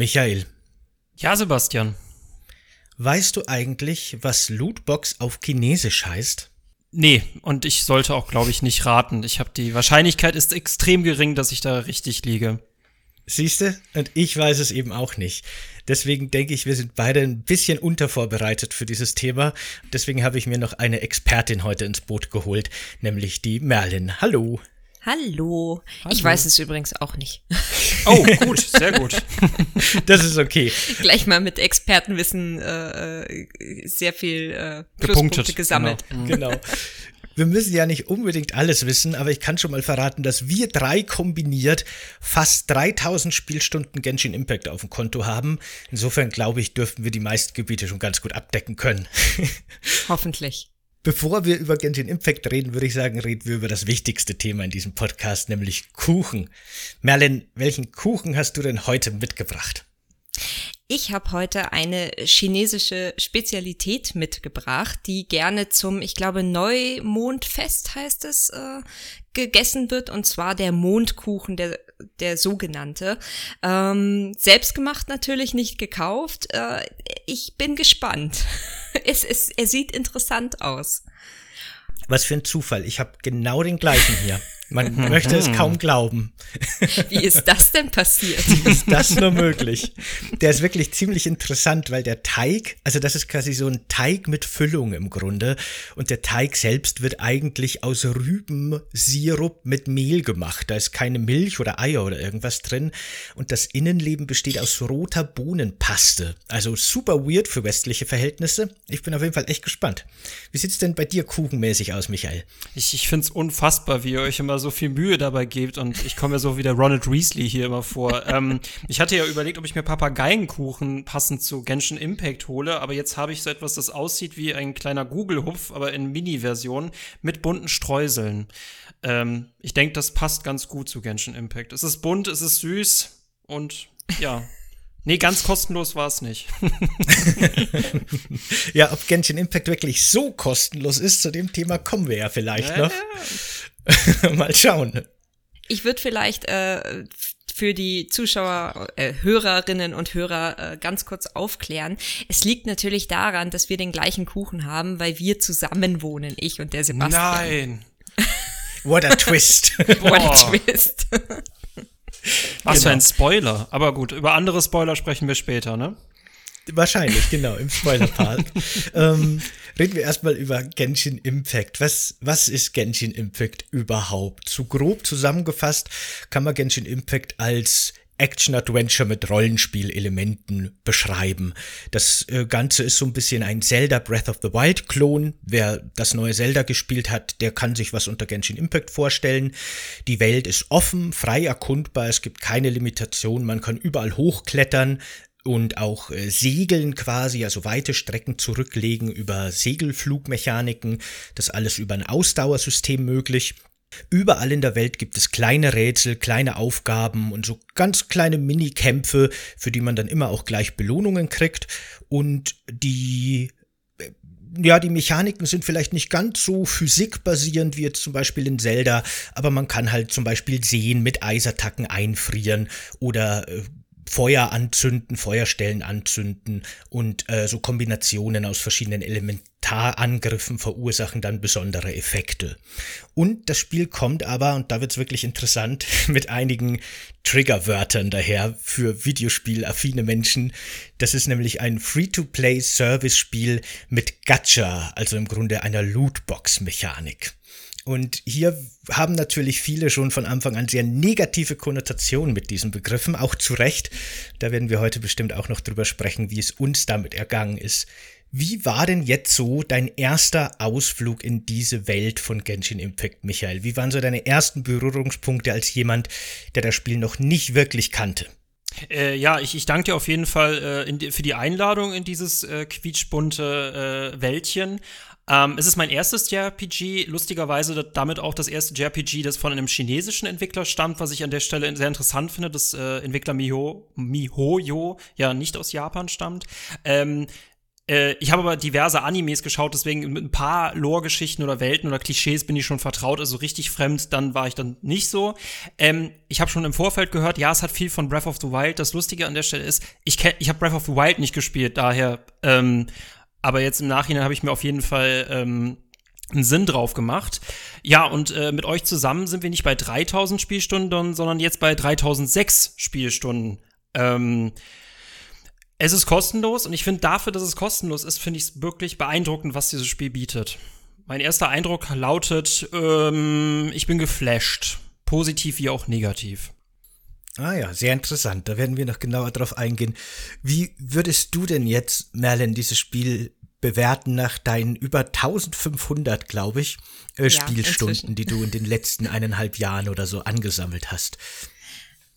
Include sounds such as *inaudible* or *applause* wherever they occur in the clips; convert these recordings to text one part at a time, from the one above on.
Michael. Ja, Sebastian. Weißt du eigentlich, was Lootbox auf Chinesisch heißt? Nee, und ich sollte auch, glaube ich, nicht raten. Ich habe die Wahrscheinlichkeit ist extrem gering, dass ich da richtig liege. Siehste? Und ich weiß es eben auch nicht. Deswegen denke ich, wir sind beide ein bisschen untervorbereitet für dieses Thema. Deswegen habe ich mir noch eine Expertin heute ins Boot geholt, nämlich die Merlin. Hallo. Hallo. Hallo. Ich weiß es übrigens auch nicht. Oh, gut, sehr gut. *laughs* Das ist okay. Gleich mal mit Expertenwissen äh, äh sehr viel äh, Pluspunkte gesammelt. Genau. genau. Wir müssen ja nicht unbedingt alles wissen, aber ich kann schon mal verraten, dass wir drei kombiniert fast 3000 Spielstunden Genshin Impact auf dem Konto haben. Insofern glaube ich, dürften wir die meisten Gebiete schon ganz gut abdecken können. Hoffentlich. Bevor wir über Genshin Impact reden, würde ich sagen, reden wir über das wichtigste Thema in diesem Podcast, nämlich Kuchen. Merlin, welchen Kuchen hast du denn heute mitgebracht? Ich habe heute eine chinesische Spezialität mitgebracht, die gerne zum, ich glaube, Neumondfest heißt es, äh, gegessen wird, und zwar der Mondkuchen, der, der sogenannte. Ähm, selbstgemacht natürlich, nicht gekauft. Äh, ich bin gespannt. *laughs* es, es, er sieht interessant aus. Was für ein Zufall. Ich habe genau den gleichen hier. *laughs* Man möchte es kaum glauben. Wie ist das denn passiert? Wie ist das nur möglich? Der ist wirklich ziemlich interessant, weil der Teig, also das ist quasi so ein Teig mit Füllung im Grunde. Und der Teig selbst wird eigentlich aus Rübensirup mit Mehl gemacht. Da ist keine Milch oder Eier oder irgendwas drin. Und das Innenleben besteht aus roter Bohnenpaste. Also super weird für westliche Verhältnisse. Ich bin auf jeden Fall echt gespannt. Wie sieht's denn bei dir kuchenmäßig aus, Michael? Ich, ich find's unfassbar, wie ihr euch immer so viel Mühe dabei gebt und ich komme mir so wie der Ronald Weasley hier immer vor. ähm, ich hatte ja überlegt, ob ich mir Papageienkuchen passend zu Genshin Impact hole, aber jetzt habe ich so etwas, das aussieht wie ein kleiner Google-Hupf, aber in Mini-Version mit bunten Streuseln. Ähm, ich denke, das passt ganz gut zu Genshin Impact. Es ist bunt, es ist süß und ja. Nee, ganz kostenlos war es nicht. *laughs* ja, ob Genshin Impact wirklich so kostenlos ist, zu dem Thema kommen wir ja vielleicht noch. *laughs* Mal schauen. Ich würde vielleicht äh, für die Zuschauer, äh, Hörerinnen und Hörer äh, ganz kurz aufklären. Es liegt natürlich daran, dass wir den gleichen Kuchen haben, weil wir zusammen wohnen, ich und der Sebastian. Nein. *laughs* What a twist. *laughs* What a twist. Was genau. für ein Spoiler. Aber gut, über andere Spoiler sprechen wir später, ne? Wahrscheinlich, genau, im Spoiler-Part. *laughs* ähm, reden wir erstmal über Genshin Impact. Was, was ist Genshin Impact überhaupt? Zu grob zusammengefasst kann man Genshin Impact als Action-Adventure mit Rollenspielelementen beschreiben. Das äh, Ganze ist so ein bisschen ein Zelda Breath of the Wild-Klon. Wer das neue Zelda gespielt hat, der kann sich was unter Genshin Impact vorstellen. Die Welt ist offen, frei erkundbar, es gibt keine Limitation, man kann überall hochklettern, und auch äh, Segeln quasi, also weite Strecken zurücklegen über Segelflugmechaniken. Das alles über ein Ausdauersystem möglich. Überall in der Welt gibt es kleine Rätsel, kleine Aufgaben und so ganz kleine Minikämpfe, für die man dann immer auch gleich Belohnungen kriegt. Und die äh, ja, die Mechaniken sind vielleicht nicht ganz so physikbasierend wie jetzt zum Beispiel in Zelda, aber man kann halt zum Beispiel Seen mit Eisattacken einfrieren oder äh, Feuer anzünden, Feuerstellen anzünden und äh, so Kombinationen aus verschiedenen Elementarangriffen verursachen dann besondere Effekte. Und das Spiel kommt aber, und da wird's wirklich interessant, *laughs* mit einigen Triggerwörtern daher für Videospielaffine Menschen. Das ist nämlich ein Free-to-Play-Service-Spiel mit Gacha, also im Grunde einer Lootbox-Mechanik. Und hier haben natürlich viele schon von Anfang an sehr negative Konnotationen mit diesen Begriffen, auch zu Recht. Da werden wir heute bestimmt auch noch drüber sprechen, wie es uns damit ergangen ist. Wie war denn jetzt so dein erster Ausflug in diese Welt von Genshin Impact, Michael? Wie waren so deine ersten Berührungspunkte als jemand, der das Spiel noch nicht wirklich kannte? Äh, ja, ich, ich danke dir auf jeden Fall äh, die, für die Einladung in dieses äh, quietschbunte äh, Wäldchen. Ähm, es ist mein erstes JRPG, lustigerweise damit auch das erste JRPG, das von einem chinesischen Entwickler stammt, was ich an der Stelle sehr interessant finde, dass äh, Entwickler Miho, MiHoYo ja nicht aus Japan stammt. Ähm, Äh, ich habe aber diverse Animes geschaut, deswegen mit ein paar Lore-Geschichten oder Welten oder Klischees bin ich schon vertraut. Also richtig fremd, dann war ich dann nicht so. Ähm, ich habe schon im Vorfeld gehört, ja, es hat viel von Breath of the Wild. Das Lustige an der Stelle ist, ich, ich habe Breath of the Wild nicht gespielt, daher. Ähm, aber jetzt im Nachhinein habe ich mir auf jeden Fall ähm, einen Sinn drauf gemacht. Ja, und äh, mit euch zusammen sind wir nicht bei 3000 Spielstunden, sondern jetzt bei 3006 Spielstunden. Ähm, es ist kostenlos und ich finde dafür, dass es kostenlos ist, finde ich es wirklich beeindruckend, was dieses Spiel bietet. Mein erster Eindruck lautet, ähm, ich bin geflasht. Positiv wie auch negativ. Ah ja, sehr interessant. Da werden wir noch genauer drauf eingehen. Wie würdest du denn jetzt, Merlin, dieses Spiel bewerten nach deinen über 1500, glaube ich, äh, ja, Spielstunden, inzwischen. die du in den letzten eineinhalb Jahren oder so angesammelt hast?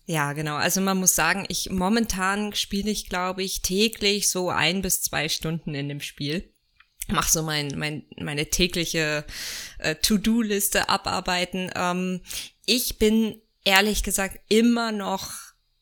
Ja, genau. Also man muss sagen, ich momentan spiele ich, glaube ich, täglich so ein bis zwei Stunden in dem Spiel. Mach so mein, mein, meine tägliche äh, To-Do-Liste abarbeiten. Ähm, ich bin ehrlich gesagt immer noch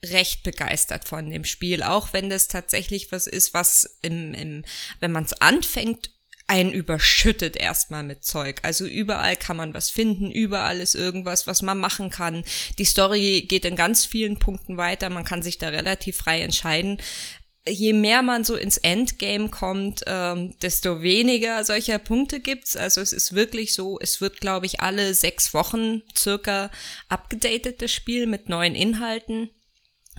recht begeistert von dem Spiel, auch wenn das tatsächlich was ist, was im, im wenn man es anfängt, einen überschüttet erstmal mit Zeug. Also überall kann man was finden, überall ist irgendwas, was man machen kann. Die Story geht in ganz vielen Punkten weiter, man kann sich da relativ frei entscheiden. Je mehr man so ins Endgame kommt, ähm, desto weniger solcher Punkte gibt's. Also es ist wirklich so, es wird, glaube ich, alle sechs Wochen circa abgedatet, das Spiel mit neuen Inhalten.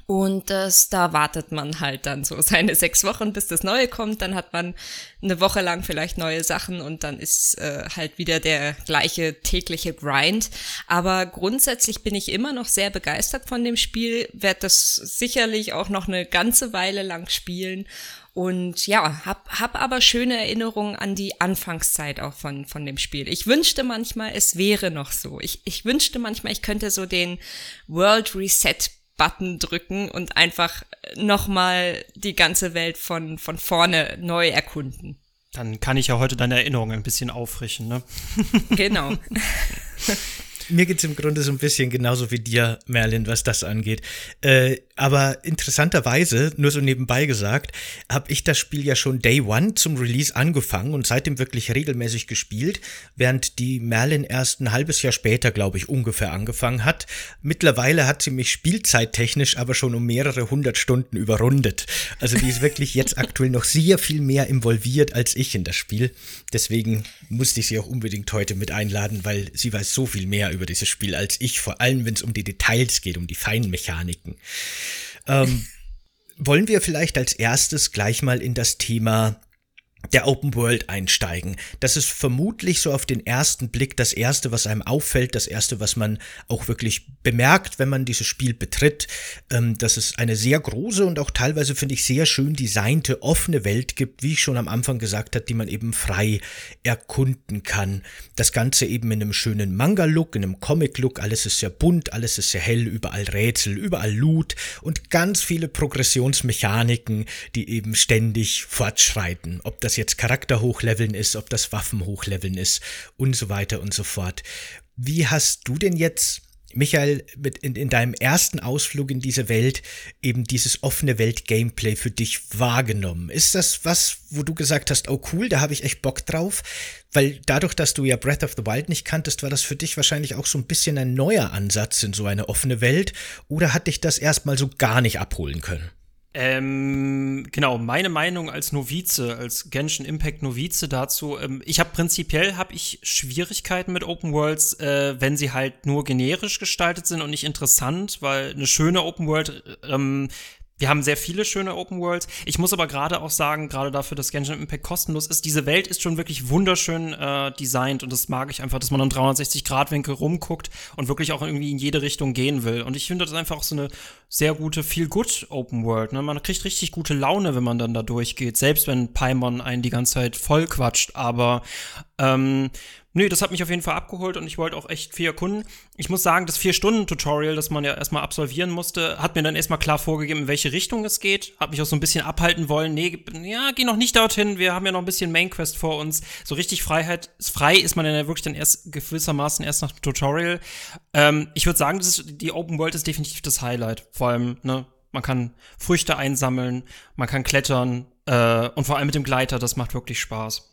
Und das, da wartet man halt dann so seine sechs Wochen, bis das Neue kommt. Dann hat man eine Woche lang vielleicht neue Sachen und dann ist äh, halt wieder der gleiche tägliche Grind. Aber grundsätzlich bin ich immer noch sehr begeistert von dem Spiel, werde das sicherlich auch noch eine ganze Weile lang spielen. Und ja, hab, hab aber schöne Erinnerungen an die Anfangszeit auch von, von dem Spiel. Ich wünschte manchmal, es wäre noch so. Ich, ich wünschte manchmal, ich könnte so den World Reset Button drücken und einfach nochmal die ganze Welt von, von vorne neu erkunden. Dann kann ich ja heute deine Erinnerungen ein bisschen auffrischen, ne? Genau. *laughs* *laughs* Mir geht's im Grunde so ein bisschen genauso wie dir, Merlin, was das angeht. Äh, aber interessanterweise, nur so nebenbei gesagt, habe ich das Spiel ja schon Day One zum Release angefangen und seitdem wirklich regelmäßig gespielt, während die Merlin erst ein halbes Jahr später, glaube ich, ungefähr angefangen hat. Mittlerweile hat sie mich spielzeittechnisch aber schon um mehrere hundert Stunden überrundet. Also die ist wirklich jetzt aktuell noch sehr viel mehr involviert als ich in das Spiel. Deswegen musste ich sie auch unbedingt heute mit einladen, weil sie weiß so viel mehr über dieses Spiel als ich, vor allem wenn es um die Details geht, um die feinen Mechaniken. Ähm, *laughs* wollen wir vielleicht als erstes gleich mal in das Thema der Open World einsteigen. Das ist vermutlich so auf den ersten Blick das erste, was einem auffällt, das erste, was man auch wirklich bemerkt, wenn man dieses Spiel betritt, ähm, dass es eine sehr große und auch teilweise finde ich sehr schön designte offene Welt gibt, wie ich schon am Anfang gesagt habe, die man eben frei erkunden kann. Das Ganze eben in einem schönen Manga-Look, in einem Comic-Look, alles ist sehr bunt, alles ist sehr hell, überall Rätsel, überall Loot und ganz viele Progressionsmechaniken, die eben ständig fortschreiten. Ob das das jetzt Charakter hochleveln ist, ob das Waffen hochleveln ist und so weiter und so fort. Wie hast du denn jetzt, Michael, mit in, in deinem ersten Ausflug in diese Welt eben dieses offene Welt-Gameplay für dich wahrgenommen? Ist das was, wo du gesagt hast, oh cool, da habe ich echt Bock drauf? Weil dadurch, dass du ja Breath of the Wild nicht kanntest, war das für dich wahrscheinlich auch so ein bisschen ein neuer Ansatz in so eine offene Welt. Oder hat dich das erstmal so gar nicht abholen können? Ähm, genau, meine Meinung als Novize, als Genshin Impact Novize dazu, ähm, ich habe prinzipiell habe ich Schwierigkeiten mit Open Worlds, äh, wenn sie halt nur generisch gestaltet sind und nicht interessant, weil eine schöne Open World ähm, wir haben sehr viele schöne Open Worlds. Ich muss aber gerade auch sagen, gerade dafür, dass Genshin Impact kostenlos ist, diese Welt ist schon wirklich wunderschön äh, designt und das mag ich einfach, dass man am 360-Grad-Winkel rumguckt und wirklich auch irgendwie in jede Richtung gehen will. Und ich finde das einfach auch so eine sehr gute Feel-Good Open World. Ne? Man kriegt richtig gute Laune, wenn man dann da durchgeht, selbst wenn Paimon einen die ganze Zeit voll quatscht. Aber ähm, Nö, das hat mich auf jeden Fall abgeholt und ich wollte auch echt viel erkunden. Ich muss sagen, das Vier-Stunden-Tutorial, das man ja erstmal absolvieren musste, hat mir dann erstmal klar vorgegeben, in welche Richtung es geht. Hat mich auch so ein bisschen abhalten wollen. Nee, ja, geh noch nicht dorthin. Wir haben ja noch ein bisschen Main-Quest vor uns. So richtig Freiheit, frei ist man ja wirklich dann erst gewissermaßen erst nach dem Tutorial. Ähm, ich würde sagen, das ist, die Open World ist definitiv das Highlight. Vor allem, ne, man kann Früchte einsammeln, man kann klettern, Äh, und vor allem mit dem Gleiter, das macht wirklich Spaß.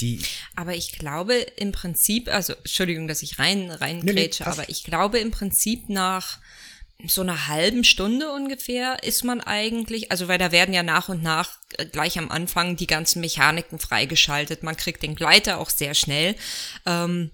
Die aber ich glaube im Prinzip, also Entschuldigung, dass ich rein reingrätsche, nee, nee, aber ich glaube im Prinzip nach so einer halben Stunde ungefähr ist man eigentlich, also weil da werden ja nach und nach äh, gleich am Anfang die ganzen Mechaniken freigeschaltet. Man kriegt den Gleiter auch sehr schnell. Ähm,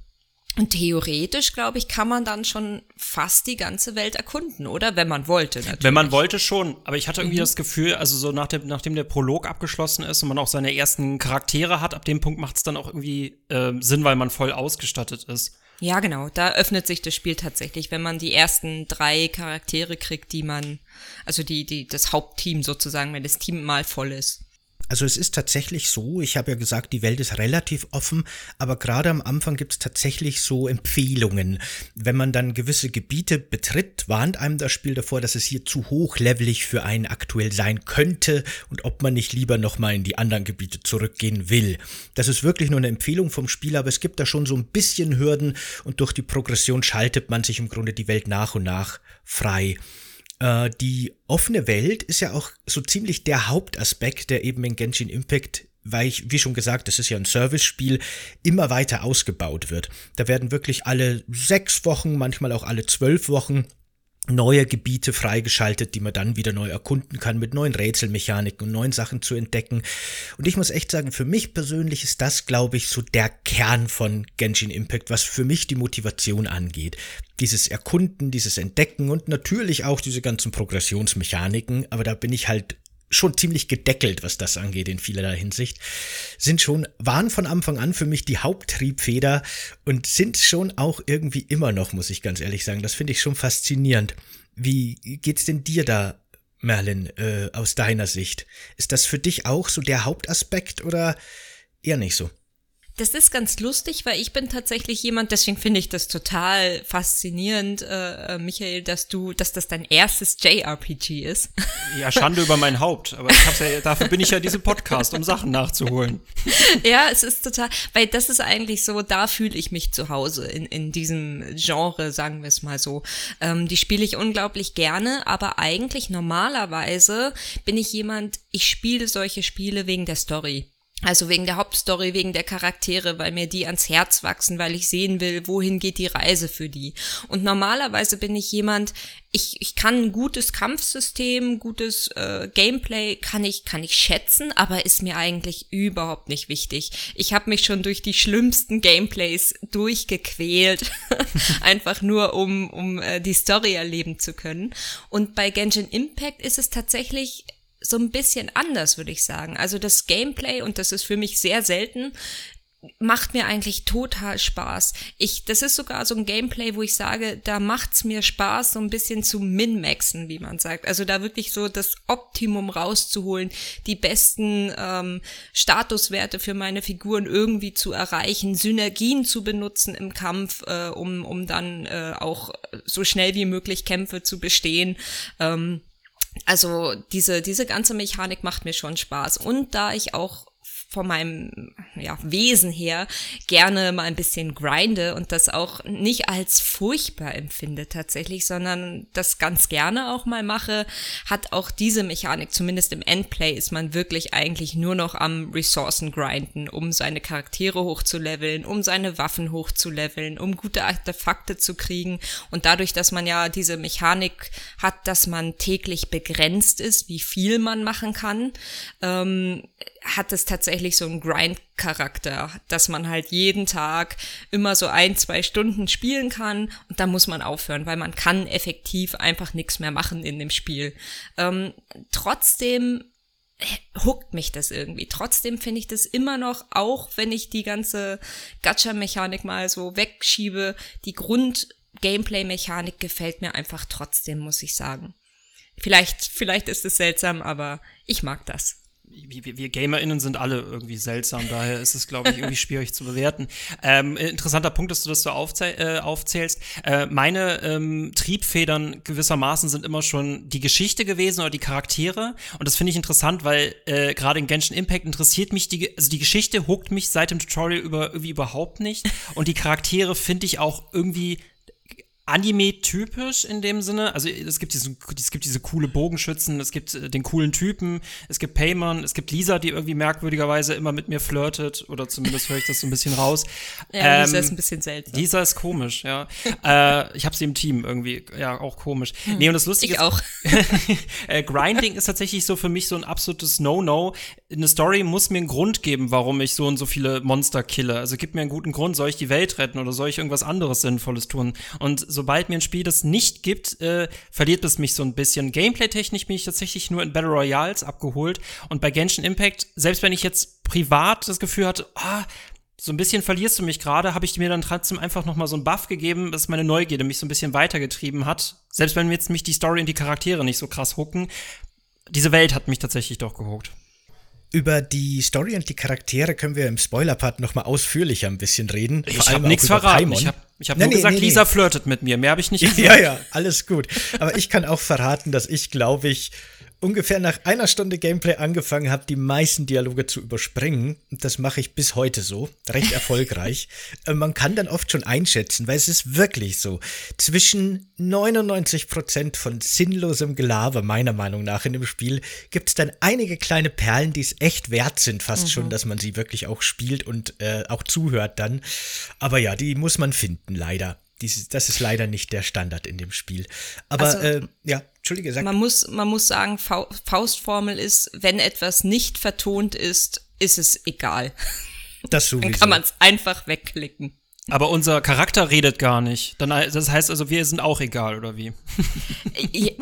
und theoretisch, glaube ich, kann man dann schon fast die ganze Welt erkunden, oder? Wenn man wollte, natürlich. Wenn man wollte schon. Aber ich hatte irgendwie mhm. das Gefühl, also so nach dem, nachdem der Prolog abgeschlossen ist und man auch seine ersten Charaktere hat, ab dem Punkt macht es dann auch irgendwie äh, Sinn, weil man voll ausgestattet ist. Ja, genau. Da öffnet sich das Spiel tatsächlich, wenn man die ersten drei Charaktere kriegt, die man, also die, die, das Hauptteam sozusagen, wenn das Team mal voll ist. Also es ist tatsächlich so, ich habe ja gesagt, die Welt ist relativ offen, aber gerade am Anfang gibt es tatsächlich so Empfehlungen. Wenn man dann gewisse Gebiete betritt, warnt einem das Spiel davor, dass es hier zu hochlevelig für einen aktuell sein könnte und ob man nicht lieber nochmal in die anderen Gebiete zurückgehen will. Das ist wirklich nur eine Empfehlung vom Spiel, aber es gibt da schon so ein bisschen Hürden und durch die Progression schaltet man sich im Grunde die Welt nach und nach frei. Äh, die offene Welt ist ja auch so ziemlich der Hauptaspekt, der eben in Genshin Impact weil ich, wie schon gesagt, das ist ja ein Service-Spiel, immer weiter ausgebaut wird. Da werden wirklich alle sechs Wochen, manchmal auch alle zwölf Wochen neue Gebiete freigeschaltet, die man dann wieder neu erkunden kann, mit neuen Rätselmechaniken und neuen Sachen zu entdecken. Und ich muss echt sagen, für mich persönlich ist das, glaube ich, so der Kern von Genshin Impact, was für mich die Motivation angeht. Dieses Erkunden, dieses Entdecken und natürlich auch diese ganzen Progressionsmechaniken, aber da bin ich halt schon ziemlich gedeckelt, was das angeht in vielerlei Hinsicht, sind schon, waren von Anfang an für mich die Haupttriebfeder und sind schon auch irgendwie immer noch, muss ich ganz ehrlich sagen. Das finde ich schon faszinierend. Wie geht's denn dir da, Merlin, äh, aus deiner Sicht? Ist das für dich auch so der Hauptaspekt oder eher nicht so? Das ist ganz lustig, weil ich bin tatsächlich jemand, deswegen finde ich das total faszinierend, äh, äh Michael, dass du, dass das dein erstes JRPG ist. Ja, Schande über mein Haupt, aber ich ja, dafür bin ich ja diesem Podcast, um Sachen nachzuholen. *laughs* Ja, es ist total, weil das ist eigentlich so, da fühle ich mich zu Hause in, in diesem Genre, sagen wir es mal so. Ähm, die spiele ich unglaublich gerne, aber eigentlich normalerweise bin ich jemand, ich spiele solche Spiele wegen der Story. Also wegen der Hauptstory, wegen der Charaktere, weil mir die ans Herz wachsen, weil ich sehen will, wohin geht die Reise für die. Und normalerweise bin ich jemand, ich, ich kann ein gutes Kampfsystem, gutes äh, Gameplay, kann ich, kann ich schätzen, aber ist mir eigentlich überhaupt nicht wichtig. Ich habe mich schon durch die schlimmsten Gameplays durchgequält, *laughs* einfach nur um, um äh, die Story erleben zu können. Und bei Genshin Impact ist es tatsächlich so ein bisschen anders, würde ich sagen. Also das Gameplay, und das ist für mich sehr selten, macht mir eigentlich total Spaß. Ich, das ist sogar so ein Gameplay, wo ich sage, da macht's mir Spaß, so ein bisschen zu min-maxen, wie man sagt. Also da wirklich so das Optimum rauszuholen, die besten ähm, Statuswerte für meine Figuren irgendwie zu erreichen, Synergien zu benutzen im Kampf, äh, um, um dann äh, auch so schnell wie möglich Kämpfe zu bestehen. Ähm, also diese, diese ganze Mechanik macht mir schon Spaß. Und da ich auch von meinem ja, Wesen her gerne mal ein bisschen grinde und das auch nicht als furchtbar empfinde tatsächlich, sondern das ganz gerne auch mal mache, hat auch diese Mechanik, zumindest im Endplay, ist man wirklich eigentlich nur noch am Ressourcen grinden, um seine Charaktere hochzuleveln, um seine Waffen hochzuleveln, um gute Artefakte zu kriegen. Und dadurch, dass man ja diese Mechanik hat, dass man täglich begrenzt ist, wie viel man machen kann, ähm, hat es tatsächlich so einen Grind-Charakter, dass man halt jeden Tag immer so ein, zwei Stunden spielen kann und dann muss man aufhören, weil man kann effektiv einfach nichts mehr machen in dem Spiel. Ähm, trotzdem huckt mich das irgendwie. Trotzdem finde ich das immer noch, auch wenn ich die ganze Gacha-Mechanik mal so wegschiebe, die Grund-Gameplay-Mechanik gefällt mir einfach trotzdem, muss ich sagen. Vielleicht, vielleicht ist es seltsam, aber ich mag das wir, wir GamerInnen sind alle irgendwie seltsam, daher ist es, glaube ich, irgendwie *laughs* schwierig zu bewerten. Ähm, interessanter Punkt, dass du das so aufzähl, äh, aufzählst. Äh, meine ähm, Triebfedern gewissermaßen sind immer schon die Geschichte gewesen oder die Charaktere. Und das finde ich interessant, weil äh, gerade in Genshin Impact interessiert mich die, also die Geschichte huckt mich seit dem Tutorial über, irgendwie überhaupt nicht. Und die Charaktere finde ich auch irgendwie Anime-typisch in dem Sinne. Also es gibt, diesen, es gibt diese coole Bogenschützen, es gibt äh, den coolen Typen, es gibt Paymon, es gibt Lisa, die irgendwie merkwürdigerweise immer mit mir flirtet oder zumindest höre ich das so ein bisschen raus. *laughs* Ja, ähm, Lisa ist ein bisschen seltsam. Lisa ist komisch, ja. äh, ich habe sie im Team irgendwie, ja, auch komisch. Hm, nee, und das Lustige ich auch. *laughs* äh, Grinding ist tatsächlich so für mich so ein absolutes No-No. Eine Story muss mir einen Grund geben, warum ich so und so viele Monster kille. Also gib mir einen guten Grund, soll ich die Welt retten oder soll ich irgendwas anderes Sinnvolles tun? Und sobald mir ein Spiel das nicht gibt, äh, verliert es mich so ein bisschen. Gameplay-technisch bin ich tatsächlich nur in Battle Royales abgeholt. Und bei Genshin Impact, selbst wenn ich jetzt privat das Gefühl hatte, ah, so ein bisschen verlierst du mich gerade, habe ich mir dann trotzdem einfach noch mal so einen Buff gegeben, dass meine Neugierde mich so ein bisschen weitergetrieben hat. Selbst wenn mir jetzt mich die Story und die Charaktere nicht so krass hucken, diese Welt hat mich tatsächlich doch gehuckt. Über die Story und die Charaktere können wir im Spoiler-Part noch mal ausführlicher ein bisschen reden. Ich habe nichts verraten. Paimon. Ich habe ich hab nee, nur nee, gesagt, nee, Lisa flirtet mit mir. Mehr habe ich nicht *laughs* gesagt. Ja, ja, alles gut. Aber ich kann auch verraten, dass ich, glaube ich, ungefähr nach einer Stunde Gameplay angefangen habe, die meisten Dialoge zu überspringen. Und das mache ich bis heute so, recht *laughs* erfolgreich. Äh, man kann dann oft schon einschätzen, weil es ist wirklich so. Zwischen 99 Prozent von sinnlosem Gelaber, meiner Meinung nach, in dem Spiel, gibt es dann einige kleine Perlen, die es echt wert sind, fast mhm. schon, dass man sie wirklich auch spielt und äh, auch zuhört dann. Aber ja, die muss man finden, leider. Dies, das ist leider nicht der Standard in dem Spiel. Aber also, äh, ja, Entschuldige, sag. Man muss, man muss sagen, Faustformel ist, wenn etwas nicht vertont ist, ist es egal. *laughs* Das sowieso. Dann kann man es einfach wegklicken. Aber unser Charakter redet gar nicht. Dann, das heißt also, wir sind auch egal, oder wie?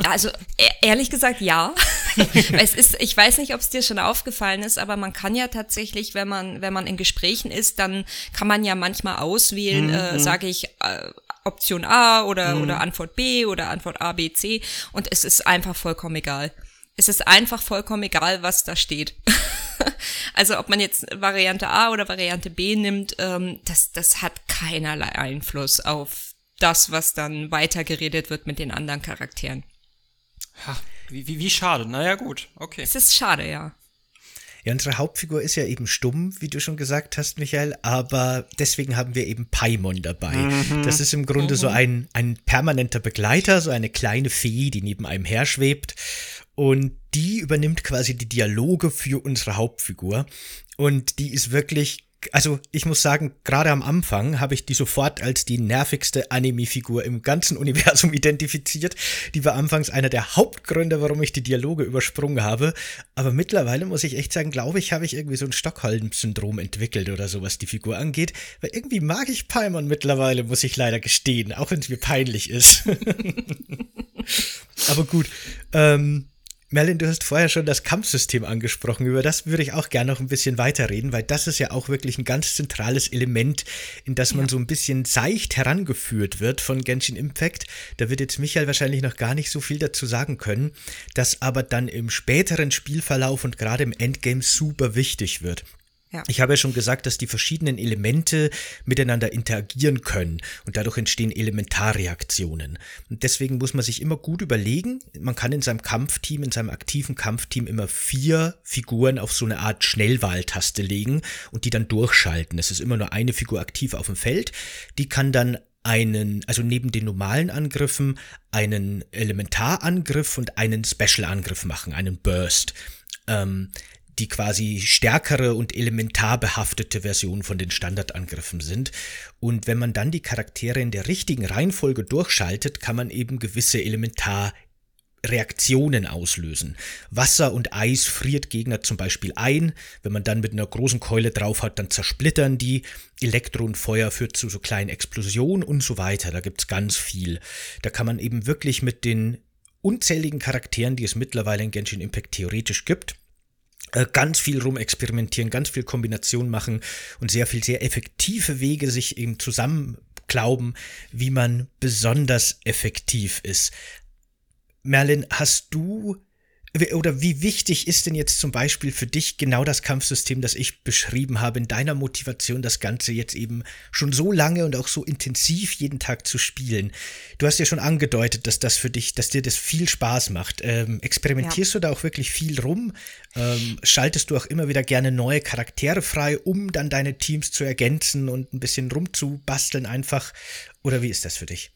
Also e-, ehrlich gesagt, ja. *laughs* es ist, ich weiß nicht, ob es dir schon aufgefallen ist, aber man kann ja tatsächlich, wenn man, wenn man in Gesprächen ist, dann kann man ja manchmal auswählen, mhm. äh, sage ich, äh, Option A oder, mhm. oder Antwort B oder Antwort A, B, C und es ist einfach vollkommen egal. Es ist einfach vollkommen egal, was da steht. *laughs* also ob man jetzt Variante A oder Variante B nimmt, ähm, das, das hat keinerlei Einfluss auf das, was dann weitergeredet wird mit den anderen Charakteren. Ha, wie, wie, wie schade. Naja, gut, okay. Es ist schade, ja. Ja, unsere Hauptfigur ist ja eben stumm, wie du schon gesagt hast, Michael, aber deswegen haben wir eben Paimon dabei. Mhm. Das ist im Grunde mhm. so ein, ein permanenter Begleiter, so eine kleine Fee, die neben einem herschwebt. Und die übernimmt quasi die Dialoge für unsere Hauptfigur. Und die ist wirklich also ich muss sagen, gerade am Anfang habe ich die sofort als die nervigste Anime-Figur im ganzen *laughs* Universum identifiziert. Die war anfangs einer der Hauptgründe, warum ich die Dialoge übersprungen habe. Aber mittlerweile muss ich echt sagen, glaube ich, habe ich irgendwie so ein Stockholm-Syndrom entwickelt oder so, was die Figur angeht. Weil irgendwie mag ich Paimon mittlerweile, muss ich leider gestehen, auch wenn es mir peinlich ist. *laughs* Aber gut, ähm, Merlin, du hast vorher schon das Kampfsystem angesprochen. Über das würde ich auch gerne noch ein bisschen weiterreden, weil das ist ja auch wirklich ein ganz zentrales Element, in das man ja. so ein bisschen seicht herangeführt wird von Genshin Impact. Da wird jetzt Michael wahrscheinlich noch gar nicht so viel dazu sagen können, das aber dann im späteren Spielverlauf und gerade im Endgame super wichtig wird. Ich habe ja schon gesagt, dass die verschiedenen Elemente miteinander interagieren können und dadurch entstehen Elementarreaktionen. Und deswegen muss man sich immer gut überlegen, man kann in seinem Kampfteam, in seinem aktiven Kampfteam immer vier Figuren auf so eine Art Schnellwahltaste legen und die dann durchschalten. Es ist immer nur eine Figur aktiv auf dem Feld, die kann dann einen, also neben den normalen Angriffen, einen Elementarangriff und einen Special-Angriff machen, einen Burst. Ähm, die quasi stärkere und elementar behaftete Version von den Standardangriffen sind. Und wenn man dann die Charaktere in der richtigen Reihenfolge durchschaltet, kann man eben gewisse Elementarreaktionen auslösen. Wasser und Eis friert Gegner zum Beispiel ein. Wenn man dann mit einer großen Keule drauf hat, dann zersplittern die. Elektro und Feuer führt zu so kleinen Explosionen und so weiter. Da gibt's ganz viel. Da kann man eben wirklich mit den unzähligen Charakteren, die es mittlerweile in Genshin Impact theoretisch gibt, ganz viel rumexperimentieren, ganz viel Kombination machen und sehr viel, sehr effektive Wege sich eben zusammenklauben, wie man besonders effektiv ist. Merlin, hast du oder wie wichtig ist denn jetzt zum Beispiel für dich genau das Kampfsystem, das ich beschrieben habe, in deiner Motivation, das Ganze jetzt eben schon so lange und auch so intensiv jeden Tag zu spielen? Du hast ja schon angedeutet, dass das für dich, dass dir das viel Spaß macht. Ähm, experimentierst ja. du da auch wirklich viel rum? Ähm, schaltest du auch immer wieder gerne neue Charaktere frei, um dann deine Teams zu ergänzen und ein bisschen rumzubasteln einfach? Oder wie ist das für dich?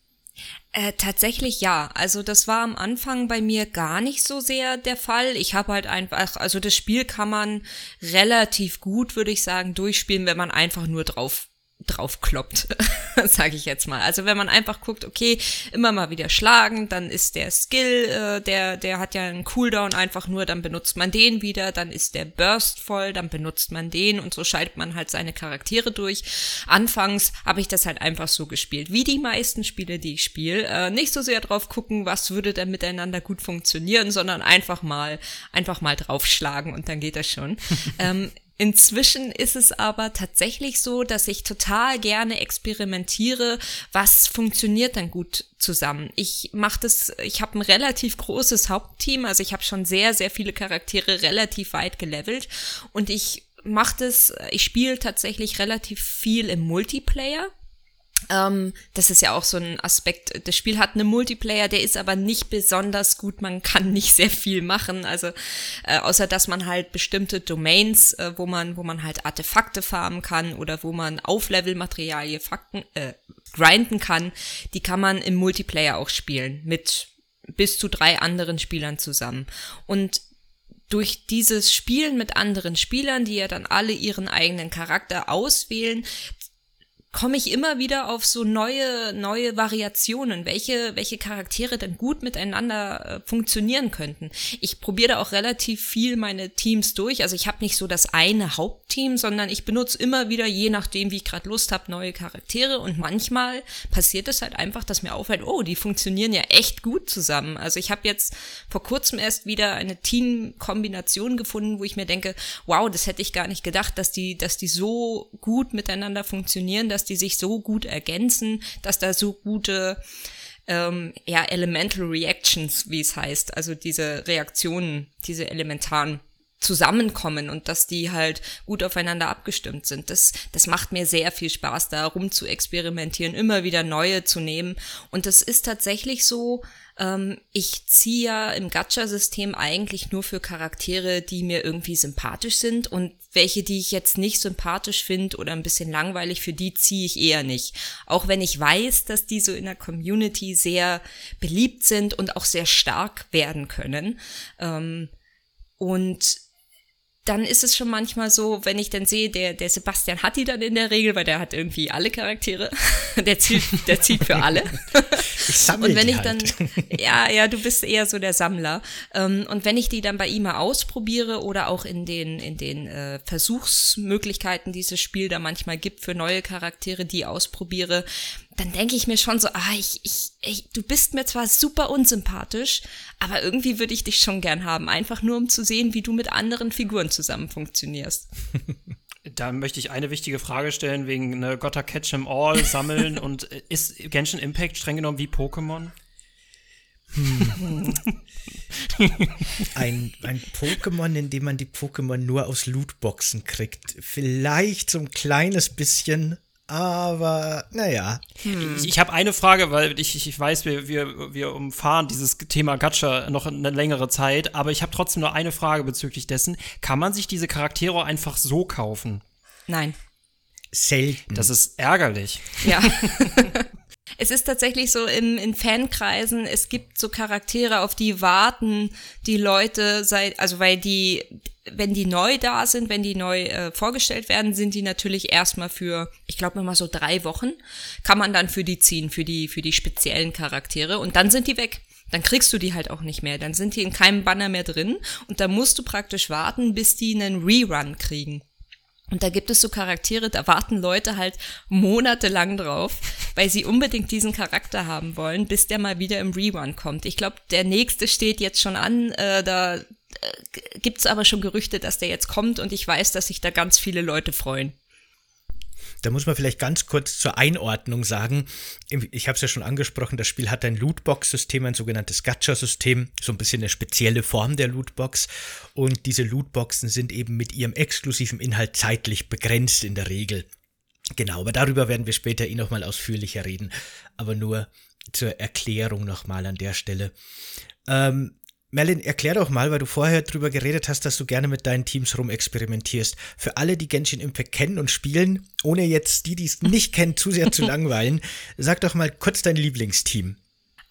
Äh, tatsächlich ja. Also das war am Anfang bei mir gar nicht so sehr der Fall. Ich habe halt einfach, also das Spiel kann man relativ gut, würde ich sagen, durchspielen, wenn man einfach nur drauf drauf kloppt, *laughs* sage ich jetzt mal. Also wenn man einfach guckt, okay, immer mal wieder schlagen, dann ist der Skill, äh, der, der hat ja einen Cooldown einfach nur, dann benutzt man den wieder, dann ist der Burst voll, dann benutzt man den und so schaltet man halt seine Charaktere durch. Anfangs habe ich das halt einfach so gespielt, wie die meisten Spiele, die ich spiele. Äh, nicht so sehr drauf gucken, was würde denn miteinander gut funktionieren, sondern einfach mal, einfach mal draufschlagen und dann geht das schon. *laughs* ähm, Inzwischen ist es aber tatsächlich so, dass ich total gerne experimentiere, was funktioniert dann gut zusammen. Ich mache das, ich habe ein relativ großes Hauptteam, also ich habe schon sehr, sehr viele Charaktere relativ weit gelevelt und ich mache das, ich spiele tatsächlich relativ viel im Multiplayer. Ähm, das ist ja auch so ein Aspekt. Das Spiel hat einen Multiplayer, der ist aber nicht besonders gut. Man kann *laughs* nicht sehr viel machen. Also äh, außer dass man halt bestimmte Domains, äh, wo man, wo man halt Artefakte farmen kann oder wo man Auflevel-Materialien Fakten äh, grinden kann, die kann man im Multiplayer auch spielen mit bis zu drei anderen Spielern zusammen. Und durch dieses Spielen mit anderen Spielern, die ja dann alle ihren eigenen Charakter auswählen, komme ich immer wieder auf so neue, neue Variationen, welche, welche Charaktere denn gut miteinander äh, funktionieren könnten. Ich probiere auch relativ viel meine Teams durch. Also ich habe nicht so das eine Hauptteam, sondern ich benutze immer wieder, je nachdem, wie ich gerade Lust habe, neue Charaktere. Und manchmal passiert es halt einfach, dass mir auffällt, oh, die funktionieren ja echt gut zusammen. Also ich habe jetzt vor kurzem erst wieder eine Teamkombination gefunden, wo ich mir denke, wow, das hätte ich gar nicht gedacht, dass die, dass die so gut miteinander funktionieren, dass dass die sich so gut ergänzen, dass da so gute ähm, ja, Elemental Reactions, wie es heißt, also diese Reaktionen, diese elementaren zusammenkommen und dass die halt gut aufeinander abgestimmt sind. Das, das macht mir sehr viel Spaß, da rum zu experimentieren, immer wieder neue zu nehmen. Und das ist tatsächlich so, ähm, ich ziehe ja im Gacha-System eigentlich nur für Charaktere, die mir irgendwie sympathisch sind und welche, die ich jetzt nicht sympathisch finde oder ein bisschen langweilig, für die ziehe ich eher nicht. Auch wenn ich weiß, dass die so in der Community sehr beliebt sind und auch sehr stark werden können. Ähm, und dann ist es schon manchmal so, wenn ich dann sehe, der, der Sebastian hat die dann in der Regel, weil der hat irgendwie alle Charaktere. *laughs* der zieht, der zieht für alle. Ich sammle und wenn die ich dann, halt. *laughs* ja, ja, du bist eher so der Sammler. Ähm, und wenn ich die dann bei ihm mal ausprobiere oder auch in den, in den äh, Versuchsmöglichkeiten, die dieses Spiel da manchmal gibt für neue Charaktere, die ausprobiere, dann denke ich mir schon so, ah, ich, ich, ich, du bist mir zwar super unsympathisch, aber irgendwie würde ich dich schon gern haben, einfach nur um zu sehen, wie du mit anderen Figuren zusammen funktionierst. *laughs* Da möchte ich eine wichtige Frage stellen wegen ne, Gotta Catch 'em All sammeln *laughs* und äh, ist Genshin Impact streng genommen wie Pokémon? Ein, ein Pokémon, in dem man die Pokémon nur aus Lootboxen kriegt. Vielleicht so ein kleines bisschen, aber naja. Ich, ich habe eine Frage, weil ich, ich weiß, wir, wir, wir umfahren dieses Thema Gacha noch eine längere Zeit, aber ich habe trotzdem nur eine Frage bezüglich dessen. Kann man sich diese Charaktere einfach so kaufen? Nein. Selten. Das ist ärgerlich. Ja. *laughs* es ist tatsächlich so in, in Fankreisen, es gibt so Charaktere, auf die warten die Leute seit, also weil die, wenn die neu da sind, wenn die neu äh, vorgestellt werden, sind die natürlich erstmal für, ich glaube immer so drei Wochen, kann man dann für die ziehen, für die, für die speziellen Charaktere und dann sind die weg. Dann kriegst du die halt auch nicht mehr. Dann sind die in keinem Banner mehr drin und da musst du praktisch warten, bis die einen Rerun kriegen. Und da gibt es so Charaktere, da warten Leute halt monatelang drauf, weil sie unbedingt diesen Charakter haben wollen, bis der mal wieder im Rerun kommt. Ich glaube, der nächste steht jetzt schon an, äh, da äh, gibt's aber schon Gerüchte, dass der jetzt kommt und ich weiß, dass sich da ganz viele Leute freuen. Da muss man vielleicht ganz kurz zur Einordnung sagen. Ich habe es ja schon angesprochen, das Spiel hat ein Lootbox-System, ein sogenanntes Gacha-System, so ein bisschen eine spezielle Form der Lootbox. Und diese Lootboxen sind eben mit ihrem exklusiven Inhalt zeitlich begrenzt in der Regel. Genau, aber darüber werden wir später eh nochmal ausführlicher reden. Aber nur zur Erklärung nochmal an der Stelle. Ähm, Merlin, erklär doch mal, weil du vorher drüber geredet hast, dass du gerne mit deinen Teams rumexperimentierst. Für alle, die Genshin Impact kennen und spielen, ohne jetzt die, die es nicht kennen, zu sehr zu *laughs* langweilen, sag doch mal kurz dein Lieblingsteam.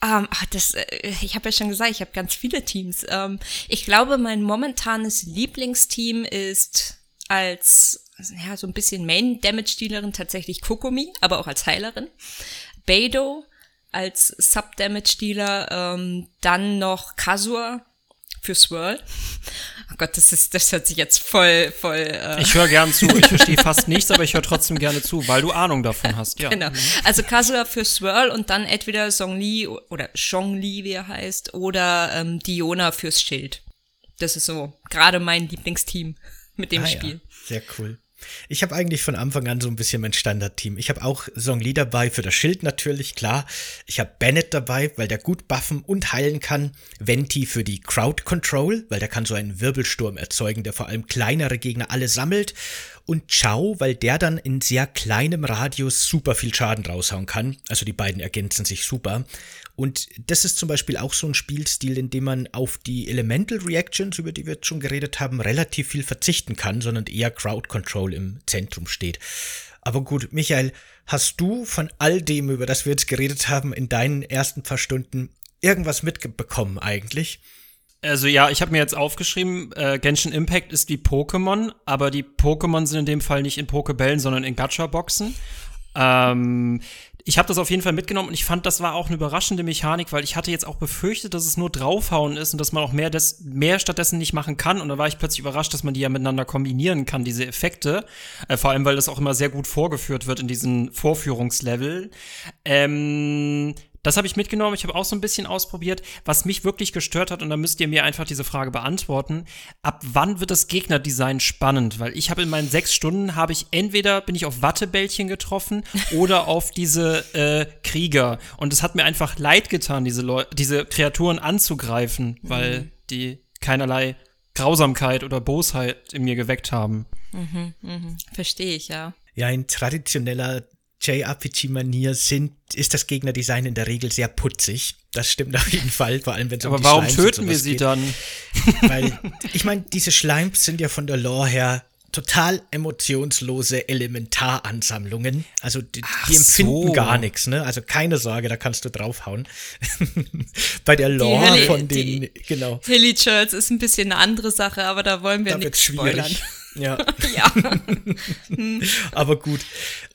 Um, ach, das, äh, ich habe ja schon gesagt, ich habe ganz viele Teams. Um, ich glaube, mein momentanes Lieblingsteam ist als ja so ein bisschen Main-Damage-Dealerin tatsächlich Kokomi, aber auch als Heilerin. Beidou als Sub-Damage-Dealer, ähm, dann noch Kasua für Swirl. Oh Gott, das ist, das hört sich jetzt voll, voll. Äh ich höre gern zu. Ich verstehe *laughs* fast nichts, aber ich höre trotzdem gerne zu, weil du Ahnung davon hast. Ja. Genau. Also Kasua für Swirl und dann entweder Songli oder Zhongli, wie er heißt, oder ähm, Diona fürs Schild. Das ist so gerade mein Lieblingsteam mit dem ah, Spiel. Ja. Sehr cool. Ich habe eigentlich von Anfang an so ein bisschen mein Standardteam. Ich habe auch Songli dabei für das Schild natürlich, klar. Ich habe Bennett dabei, weil der gut buffen und heilen kann. Venti für die Crowd Control, weil der kann so einen Wirbelsturm erzeugen, der vor allem kleinere Gegner alle sammelt und Chao, weil der dann in sehr kleinem Radius super viel Schaden raushauen kann. Also die beiden ergänzen sich super. Und das ist zum Beispiel auch so ein Spielstil, in dem man auf die Elemental Reactions, über die wir jetzt schon geredet haben, relativ viel verzichten kann, sondern eher Crowd Control im Zentrum steht. Aber gut, Michael, hast du von all dem, über das wir jetzt geredet haben, in deinen ersten paar Stunden irgendwas mitbekommen eigentlich? Also ja, ich habe mir jetzt aufgeschrieben, äh, Genshin Impact ist wie Pokémon, aber die Pokémon sind in dem Fall nicht in Pokebällen, sondern in Gacha-Boxen. Ähm, ich habe das auf jeden Fall mitgenommen und ich fand, das war auch eine überraschende Mechanik, weil ich hatte jetzt auch befürchtet, dass es nur draufhauen ist und dass man auch mehr, des, mehr stattdessen nicht machen kann. Und da war ich plötzlich überrascht, dass man die ja miteinander kombinieren kann, diese Effekte. Äh, vor allem, weil das auch immer sehr gut vorgeführt wird in diesen Vorführungslevel. Ähm, das habe ich mitgenommen. Ich habe auch so ein bisschen ausprobiert. Was mich wirklich gestört hat, und da müsst ihr mir einfach diese Frage beantworten, ab wann wird das Gegnerdesign spannend? Weil ich habe in meinen sechs Stunden, habe ich entweder bin ich auf Wattebällchen getroffen *laughs* oder auf diese äh, Krieger. Und es hat mir einfach leid getan, diese, Leu diese Kreaturen anzugreifen, weil mhm. die keinerlei Grausamkeit oder Bosheit in mir geweckt haben. Mhm, mh. Verstehe ich, ja. Ja, ein traditioneller JRPG-Manier sind, ist das Gegnerdesign in der Regel sehr putzig. Das stimmt auf jeden Fall, vor allem wenn es um Aber warum Schleims töten wir sie geht. dann? *laughs* Weil, ich meine, diese Schleims sind ja von der Lore her total emotionslose Elementaransammlungen. Also die, die empfinden so. gar nichts, ne? Also keine Sorge, da kannst du draufhauen. *laughs* Bei der Lore Hilly, von den, die genau. Hilly Church ist ein bisschen eine andere Sache, aber da wollen wir da nicht spoilern. Ja. *laughs* ja. *laughs* Aber gut.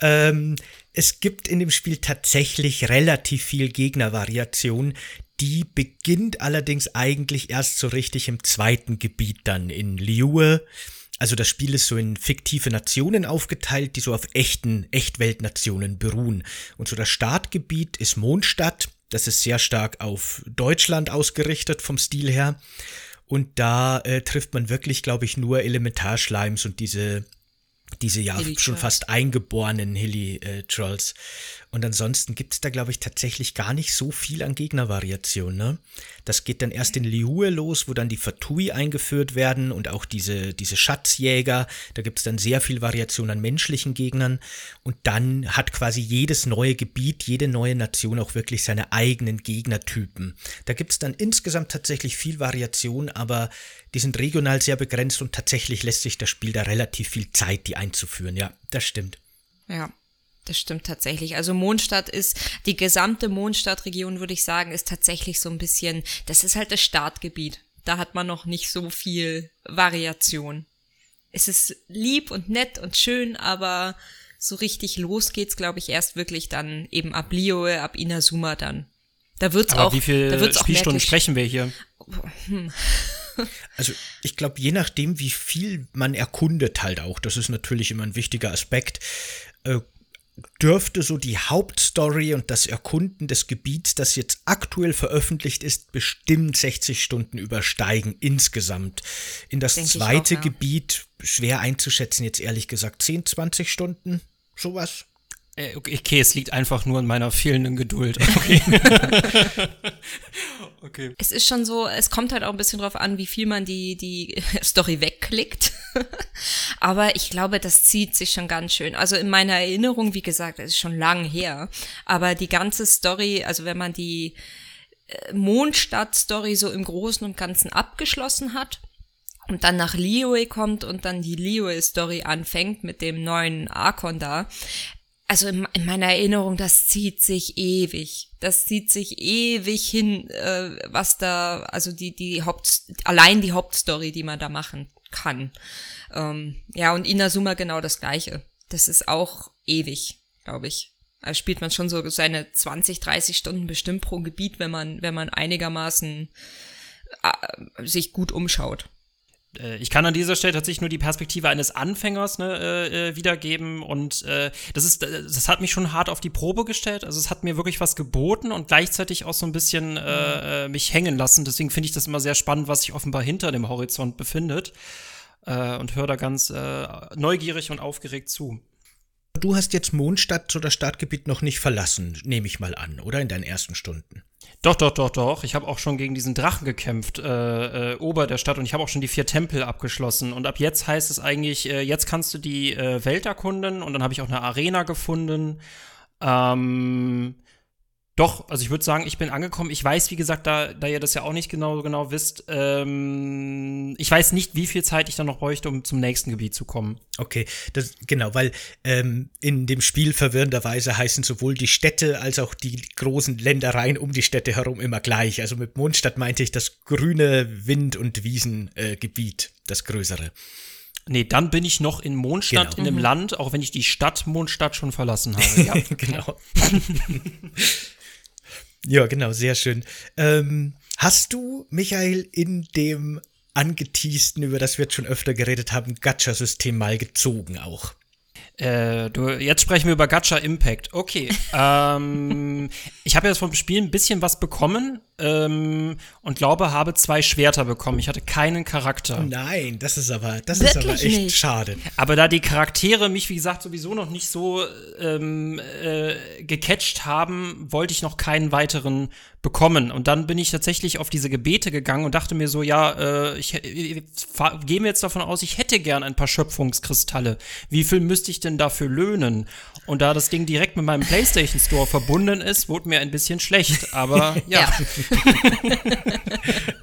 Ähm, es gibt in dem Spiel tatsächlich relativ viel Gegnervariation. Die beginnt allerdings eigentlich erst so richtig im zweiten Gebiet dann in Liue. Also das Spiel ist so in fiktive Nationen aufgeteilt, die so auf echten Echtweltnationen beruhen. Und so das Startgebiet ist Mondstadt. Das ist sehr stark auf Deutschland ausgerichtet vom Stil her. Und da äh, trifft man wirklich, glaube ich, nur Elementarschleims und diese, diese ja schon fast eingeborenen Hilly-Trolls. Äh, und ansonsten gibt es da, glaube ich, tatsächlich gar nicht so viel an Gegnervariation. Ne? Das geht dann erst in Lihue los, wo dann die Fatui eingeführt werden und auch diese, diese Schatzjäger. Da gibt es dann sehr viel Variation an menschlichen Gegnern. Und dann hat quasi jedes neue Gebiet, jede neue Nation auch wirklich seine eigenen Gegnertypen. Da gibt es dann insgesamt tatsächlich viel Variation, aber die sind regional sehr begrenzt und tatsächlich lässt sich das Spiel da relativ viel Zeit, die einzuführen. Ja, das stimmt. Ja, das stimmt tatsächlich. Also Mondstadt ist, die gesamte Mondstadtregion, würde ich sagen, ist tatsächlich so ein bisschen, das ist halt das Startgebiet. Da hat man noch nicht so viel Variation. Es ist lieb und nett und schön, aber so richtig los geht's, glaube ich, erst wirklich dann eben ab Lioe, ab Inazuma dann. Da wird's aber auch. Wie viele Spielstunden sprechen wir hier? Also ich glaube, je nachdem, wie viel man erkundet halt auch, das ist natürlich immer ein wichtiger Aspekt, äh, dürfte so die Hauptstory und das Erkunden des Gebiets, das jetzt aktuell veröffentlicht ist, bestimmt 60 Stunden übersteigen insgesamt. In das Denk zweite auch, ja. Gebiet schwer einzuschätzen, jetzt ehrlich gesagt 10, 20 Stunden, sowas. Äh, okay, es liegt einfach nur an meiner fehlenden Geduld. *laughs* Okay. *laughs* okay. Es ist schon so, es kommt halt auch ein bisschen drauf an, wie viel man die, die *laughs* Story wegklickt. Aber ich glaube, das zieht sich schon ganz schön. Also in meiner Erinnerung, wie gesagt, es ist schon lang her. Aber die ganze Story, also wenn man die äh, Mondstadt-Story so im Großen und Ganzen abgeschlossen hat und dann nach Liyue kommt und dann die Liyue-Story anfängt mit dem neuen Arkon da. Also in, in, meiner Erinnerung, das zieht sich ewig. Das zieht sich ewig hin, äh, was da, also die, die Haupt, allein die Hauptstory, die man da machen kann. Ähm, ja, und Inazuma genau das gleiche. Das ist auch ewig, glaube ich. Da spielt man schon so seine 20, 30 Stunden bestimmt pro Gebiet, wenn man, wenn man einigermaßen äh, sich gut umschaut. Äh, ich kann an dieser Stelle tatsächlich nur die Perspektive eines Anfängers ne, äh, äh, wiedergeben und äh, das ist, das hat mich schon hart auf die Probe gestellt. Also es hat mir wirklich was geboten und gleichzeitig auch so ein bisschen äh, äh mich hängen lassen. Deswegen finde ich das immer sehr spannend, was sich offenbar hinter dem Horizont befindet äh, und höre da ganz äh, neugierig und aufgeregt zu. Du hast jetzt Mondstadt oder Startgebiet noch nicht verlassen, nehme ich mal an, oder in deinen ersten Stunden? Doch, doch, doch, doch. Ich habe auch schon gegen diesen Drachen gekämpft, äh, äh, ober der Stadt, und ich habe auch schon die vier Tempel abgeschlossen. Und ab jetzt heißt es eigentlich, äh, jetzt kannst du die äh, Welt erkunden, und dann habe ich auch eine Arena gefunden. Ähm, doch, also ich würde sagen, ich bin angekommen. Ich weiß, wie gesagt, da, da ihr das ja auch nicht genau, genau wisst, ähm, ich weiß nicht, wie viel Zeit ich dann noch bräuchte, um zum nächsten Gebiet zu kommen. Okay, das, genau, weil ähm, in dem Spiel verwirrenderweise heißen sowohl die Städte als auch die großen Ländereien um die Städte herum immer gleich. Also mit Mondstadt meinte ich das grüne Wind- und Wiesengebiet, äh, das größere. Nee, dann bin ich noch in Mondstadt, genau. in einem mhm. Land, auch wenn ich die Stadt Mondstadt schon verlassen habe. *laughs* Ja, genau. *laughs* Ja, genau, sehr schön. Ähm, hast du, Michael, in dem angeteasten, über das wir jetzt schon öfter geredet haben, Gacha-System mal gezogen auch? Äh, du, jetzt sprechen wir über Gacha Impact. Okay. *laughs* ähm, ich habe jetzt vom Spiel ein bisschen was bekommen ähm, und glaube, habe zwei Schwerter bekommen. Ich hatte keinen Charakter. Nein, das ist aber, das ist aber echt nicht. schade. Aber da die Charaktere mich, wie gesagt, sowieso noch nicht so ähm, äh, gecatcht haben, wollte ich noch keinen weiteren bekommen. Und dann bin ich tatsächlich auf diese Gebete gegangen und dachte mir so, ja, äh, ich, äh, gehen wir jetzt davon aus, ich hätte gern ein paar Schöpfungskristalle. Wie viel müsste ich denn dafür löhnen? Und da das Ding direkt mit meinem PlayStation Store verbunden ist, wurde mir ein bisschen schlecht. Aber *laughs* ja. ja.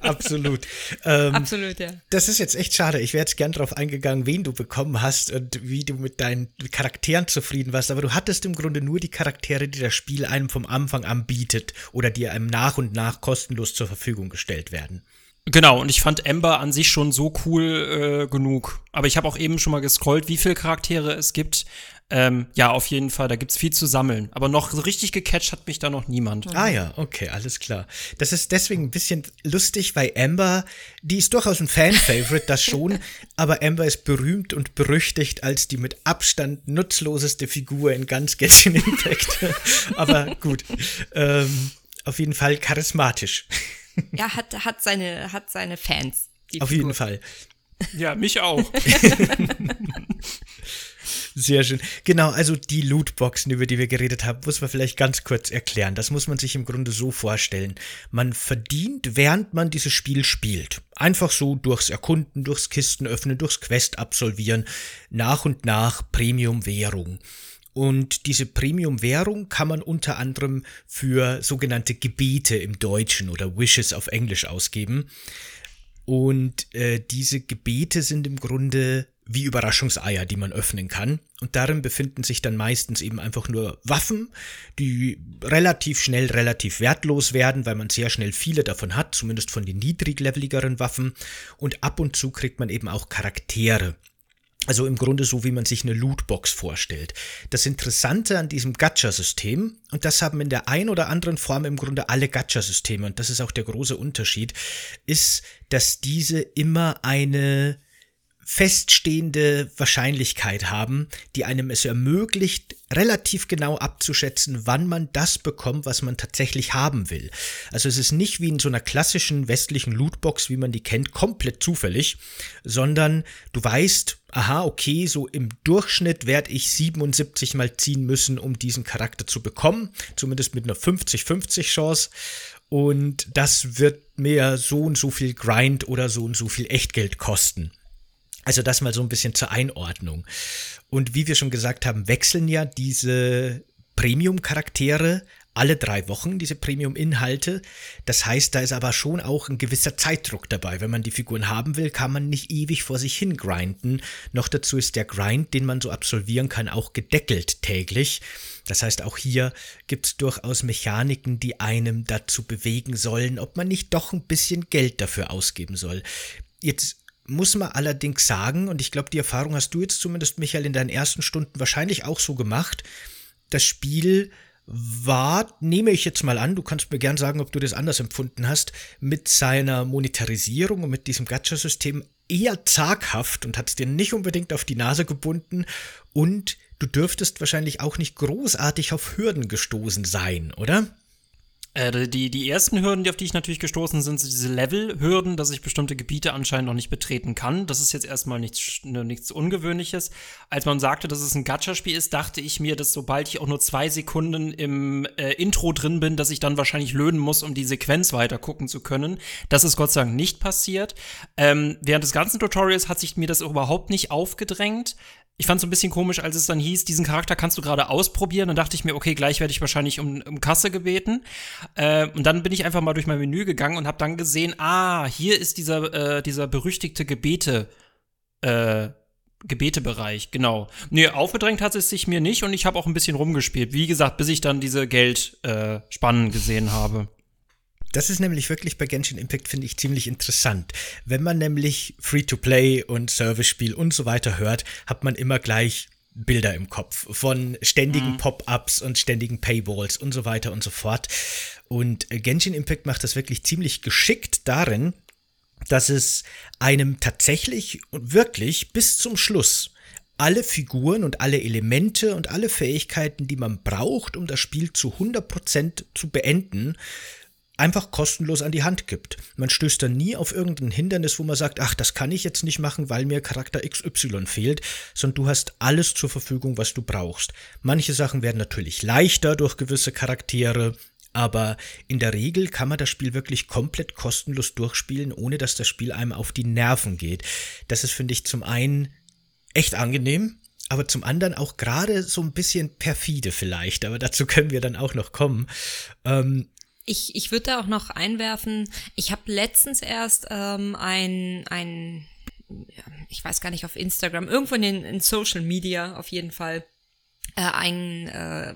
*laughs* Absolut. Ähm, Absolut, ja. Das ist jetzt echt schade. Ich wäre jetzt gern darauf eingegangen, wen du bekommen hast und wie du mit deinen Charakteren zufrieden warst. Aber du hattest im Grunde nur die Charaktere, die das Spiel einem vom Anfang an bietet oder die einem nach und nach kostenlos zur Verfügung gestellt werden. Genau, und ich fand Ember an sich schon so cool äh, genug. Aber ich habe auch eben schon mal gescrollt, wie viele Charaktere es gibt. Ähm, ja, auf jeden Fall, da gibt's viel zu sammeln. Aber noch so richtig gecatcht hat mich da noch niemand. Ah ja, okay, alles klar. Das ist deswegen ein bisschen lustig, weil Amber, die ist durchaus ein Fan-Favorite, das schon, *laughs* aber Amber ist berühmt und berüchtigt als die mit Abstand nutzloseste Figur in ganz Genshin Impact. *laughs* aber gut, ähm, auf jeden Fall charismatisch. Er hat, hat, seine, hat seine Fans. Auf Figur. jeden Fall. Ja, mich auch. *laughs* Sehr schön. Genau, also die Lootboxen, über die wir geredet haben, muss man vielleicht ganz kurz erklären. Das muss man sich im Grunde so vorstellen. Man verdient, während man dieses Spiel spielt. Einfach so durchs Erkunden, durchs Kisten öffnen, durchs Quest absolvieren, nach und nach Premium-Währung. Und diese Premium-Währung kann man unter anderem für sogenannte Gebete im Deutschen oder Wishes auf Englisch ausgeben. Und äh, diese Gebete sind im Grunde wie Überraschungseier, die man öffnen kann. Und darin befinden sich dann meistens eben einfach nur Waffen, die relativ schnell relativ wertlos werden, weil man sehr schnell viele davon hat, zumindest von den niedrigleveligeren Waffen. Und ab und zu kriegt man eben auch Charaktere. Also im Grunde so, wie man sich eine Lootbox vorstellt. Das Interessante an diesem Gacha-System, und das haben in der ein oder anderen Form im Grunde alle Gacha-Systeme, und das ist auch der große Unterschied, ist, dass diese immer eine feststehende Wahrscheinlichkeit haben, die einem es ermöglicht, relativ genau abzuschätzen, wann man das bekommt, was man tatsächlich haben will. Also es ist nicht wie in so einer klassischen westlichen Lootbox, wie man die kennt, komplett zufällig, sondern du weißt, aha, okay, so im Durchschnitt werde ich 77 mal ziehen müssen, um diesen Charakter zu bekommen, zumindest mit einer 50-50 Chance. Und das wird mir so und so viel Grind oder so und so viel Echtgeld kosten. Also das mal so ein bisschen zur Einordnung. Und wie wir schon gesagt haben, wechseln ja diese Premium-Charaktere alle drei Wochen, diese Premium-Inhalte. Das heißt, da ist aber schon auch ein gewisser Zeitdruck dabei. Wenn man die Figuren haben will, kann man nicht ewig vor sich hin grinden. Noch dazu ist der Grind, den man so absolvieren kann, auch gedeckelt täglich. Das heißt, auch hier gibt es durchaus Mechaniken, die einem dazu bewegen sollen, ob man nicht doch ein bisschen Geld dafür ausgeben soll. Jetzt muss man allerdings sagen, und ich glaube, die Erfahrung hast du jetzt zumindest, Michael, in deinen ersten Stunden wahrscheinlich auch so gemacht, das Spiel war, nehme ich jetzt mal an, du kannst mir gern sagen, ob du das anders empfunden hast, mit seiner Monetarisierung und mit diesem Gacha-System eher zaghaft und hat es dir nicht unbedingt auf die Nase gebunden und du dürftest wahrscheinlich auch nicht großartig auf Hürden gestoßen sein, oder? Äh, die, die ersten Hürden, die auf die ich natürlich gestoßen sind, sind diese Level-Hürden, dass ich bestimmte Gebiete anscheinend noch nicht betreten kann. Das ist jetzt erstmal nichts, ne, nichts Ungewöhnliches. Als man sagte, dass es ein Gacha-Spiel ist, dachte ich mir, dass sobald ich auch nur zwei Sekunden im äh, Intro drin bin, dass ich dann wahrscheinlich löhnen muss, um die Sequenz weiter gucken zu können. Das ist Gott sei Dank nicht passiert. Ähm, während des ganzen Tutorials hat sich mir das überhaupt nicht aufgedrängt ich fand es ein bisschen komisch, als es dann hieß, diesen Charakter kannst du gerade ausprobieren. Dann dachte ich mir, okay, gleich werde ich wahrscheinlich um, um Kasse gebeten. Äh, und dann bin ich einfach mal durch mein Menü gegangen und habe dann gesehen, ah, hier ist dieser, äh, dieser berüchtigte Gebete. Äh, Gebetebereich, genau. Nee, aufgedrängt hat es sich mir nicht und ich habe auch ein bisschen rumgespielt. Wie gesagt, bis ich dann diese Geldspannen äh, gesehen habe. Das ist nämlich wirklich bei Genshin Impact, finde ich, ziemlich interessant. Wenn man nämlich Free-to-Play und Service-Spiel und so weiter hört, hat man immer gleich Bilder im Kopf von ständigen mhm. Pop-ups und ständigen Paywalls und so weiter und so fort. Und Genshin Impact macht das wirklich ziemlich geschickt darin, dass es einem tatsächlich und wirklich bis zum Schluss alle Figuren und alle Elemente und alle Fähigkeiten, die man braucht, um das Spiel zu 100% zu beenden, einfach kostenlos an die Hand gibt. Man stößt dann nie auf irgendein Hindernis, wo man sagt, ach, das kann ich jetzt nicht machen, weil mir Charakter XY fehlt, sondern du hast alles zur Verfügung, was du brauchst. Manche Sachen werden natürlich leichter durch gewisse Charaktere, aber in der Regel kann man das Spiel wirklich komplett kostenlos durchspielen, ohne dass das Spiel einem auf die Nerven geht. Das ist, finde ich, zum einen echt angenehm, aber zum anderen auch gerade so ein bisschen perfide vielleicht, aber dazu können wir dann auch noch kommen. Ähm, ich, ich würde da auch noch einwerfen, ich habe letztens erst ähm, ein, ein, ich weiß gar nicht, auf Instagram, irgendwo in, in Social Media auf jeden Fall, äh, einen äh,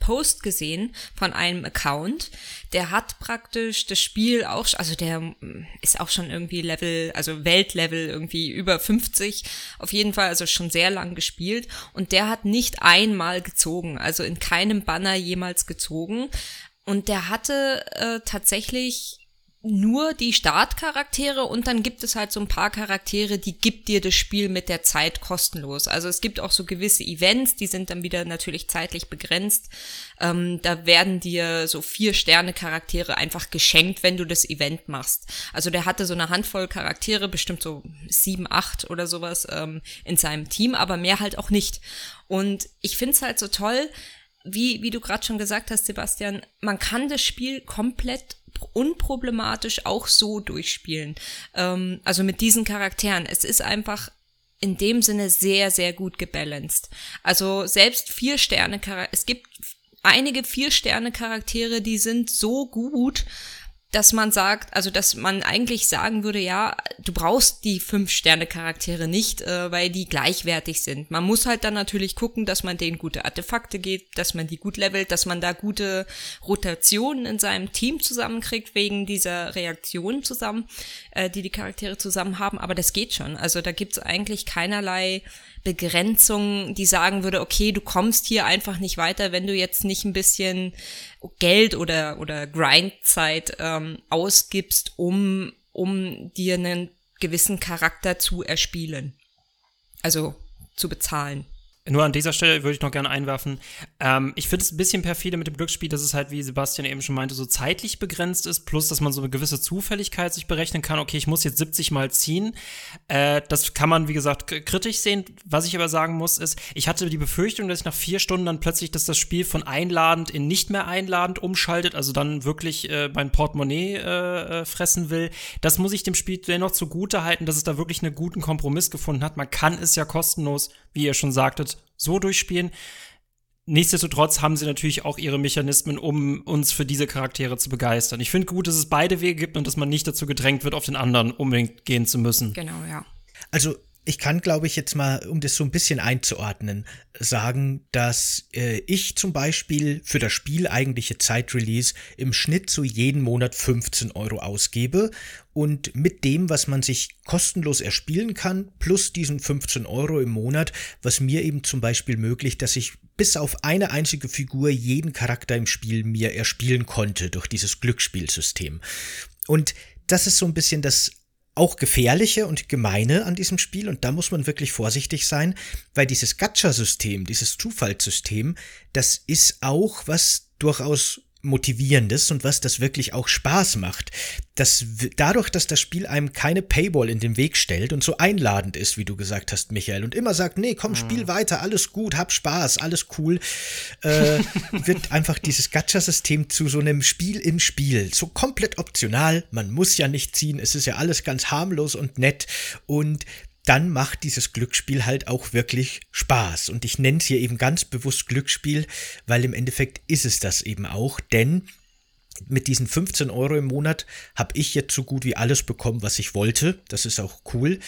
Post gesehen von einem Account, der hat praktisch das Spiel auch, also der mm, ist auch schon irgendwie Level, also Weltlevel irgendwie über 50, auf jeden Fall, also schon sehr lang gespielt. Und der hat nicht einmal gezogen, also in keinem Banner jemals gezogen, und der hatte äh, tatsächlich nur die Startcharaktere und dann gibt es halt so ein paar Charaktere, die gibt dir das Spiel mit der Zeit kostenlos. Also es gibt auch so gewisse Events, die sind dann wieder natürlich zeitlich begrenzt. Ähm, da werden dir so vier Sterne Charaktere einfach geschenkt, wenn du das Event machst. Also der hatte so eine Handvoll Charaktere, bestimmt so sieben, acht oder sowas ähm, in seinem Team, aber mehr halt auch nicht. Und ich find's halt so toll, wie, wie du gerade schon gesagt hast, Sebastian, man kann das Spiel komplett unproblematisch auch so durchspielen. Ähm, also mit diesen Charakteren. Es ist einfach in dem Sinne sehr, sehr gut gebalanced. Also selbst vier Sterne es gibt einige vier Sterne Charaktere, die sind so gut, dass man sagt, also dass man eigentlich sagen würde, ja, du brauchst die Fünf-Sterne-Charaktere nicht, äh, weil die gleichwertig sind. Man muss halt dann natürlich gucken, dass man denen gute Artefakte gibt, dass man die gut levelt, dass man da gute Rotationen in seinem Team zusammenkriegt, wegen dieser Reaktionen zusammen, äh, die die Charaktere zusammen haben. Aber das geht schon. Also da gibt's eigentlich keinerlei Begrenzung, die sagen würde, okay, du kommst hier einfach nicht weiter, wenn du jetzt nicht ein bisschen Geld oder, oder Grindzeit ähm, ausgibst, um, um dir einen gewissen Charakter zu erspielen. Also zu bezahlen. Nur an dieser Stelle würde ich noch gerne einwerfen. Ähm, ich finde es ein bisschen perfide mit dem Glücksspiel, dass es halt, wie Sebastian eben schon meinte, so zeitlich begrenzt ist, plus dass man so eine gewisse Zufälligkeit sich berechnen kann. Okay, ich muss jetzt 70 Mal ziehen. Äh, das kann man, wie gesagt, kritisch sehen. Was ich aber sagen muss, ist, ich hatte die Befürchtung, dass ich nach vier Stunden dann plötzlich, dass das Spiel von einladend in nicht mehr einladend umschaltet, also dann wirklich äh, mein Portemonnaie äh, äh fressen will. Das muss ich dem Spiel dennoch zugute halten, dass es da wirklich einen guten Kompromiss gefunden hat. Man kann es ja kostenlos, wie ihr schon sagtet, so durchspielen. nichtsdestotrotz haben sie natürlich auch ihre Mechanismen, um uns für diese Charaktere zu begeistern. Ich finde gut, dass es beide Wege gibt und dass man nicht dazu gedrängt wird, auf den anderen unbedingt gehen zu müssen. Genau, ja. Also ich kann, glaube ich, jetzt mal, um das so ein bisschen einzuordnen, sagen, dass äh, ich zum Beispiel für das Spiel eigentliche Zeitrelease im Schnitt so jeden Monat 15 Euro ausgebe und mit dem, was man sich kostenlos erspielen kann, plus diesen 15 Euro im Monat, was mir eben zum Beispiel möglich, dass ich bis auf eine einzige Figur jeden Charakter im Spiel mir erspielen konnte durch dieses Glücksspielsystem. Und das ist so ein bisschen das auch gefährliche und gemeine an diesem Spiel. Und da muss man wirklich vorsichtig sein, weil dieses Gacha-System, dieses Zufallssystem, das ist auch was durchaus Motivierendes und was das wirklich auch Spaß macht. Das, dadurch, dass das Spiel einem keine Paywall in den Weg stellt und so einladend ist, wie du gesagt hast, Michael, und immer sagt, nee, komm, spiel mhm. weiter, alles gut, hab Spaß, alles cool, äh, *laughs* wird einfach dieses Gacha-System zu so einem Spiel im Spiel. So komplett optional, man muss ja nicht ziehen, es ist ja alles ganz harmlos und nett und dann macht dieses Glücksspiel halt auch wirklich Spaß. Und ich nenne es hier eben ganz bewusst Glücksspiel, weil im Endeffekt ist es das eben auch, denn mit diesen 15 Euro im Monat habe ich jetzt so gut wie alles bekommen, was ich wollte. Das ist auch cool.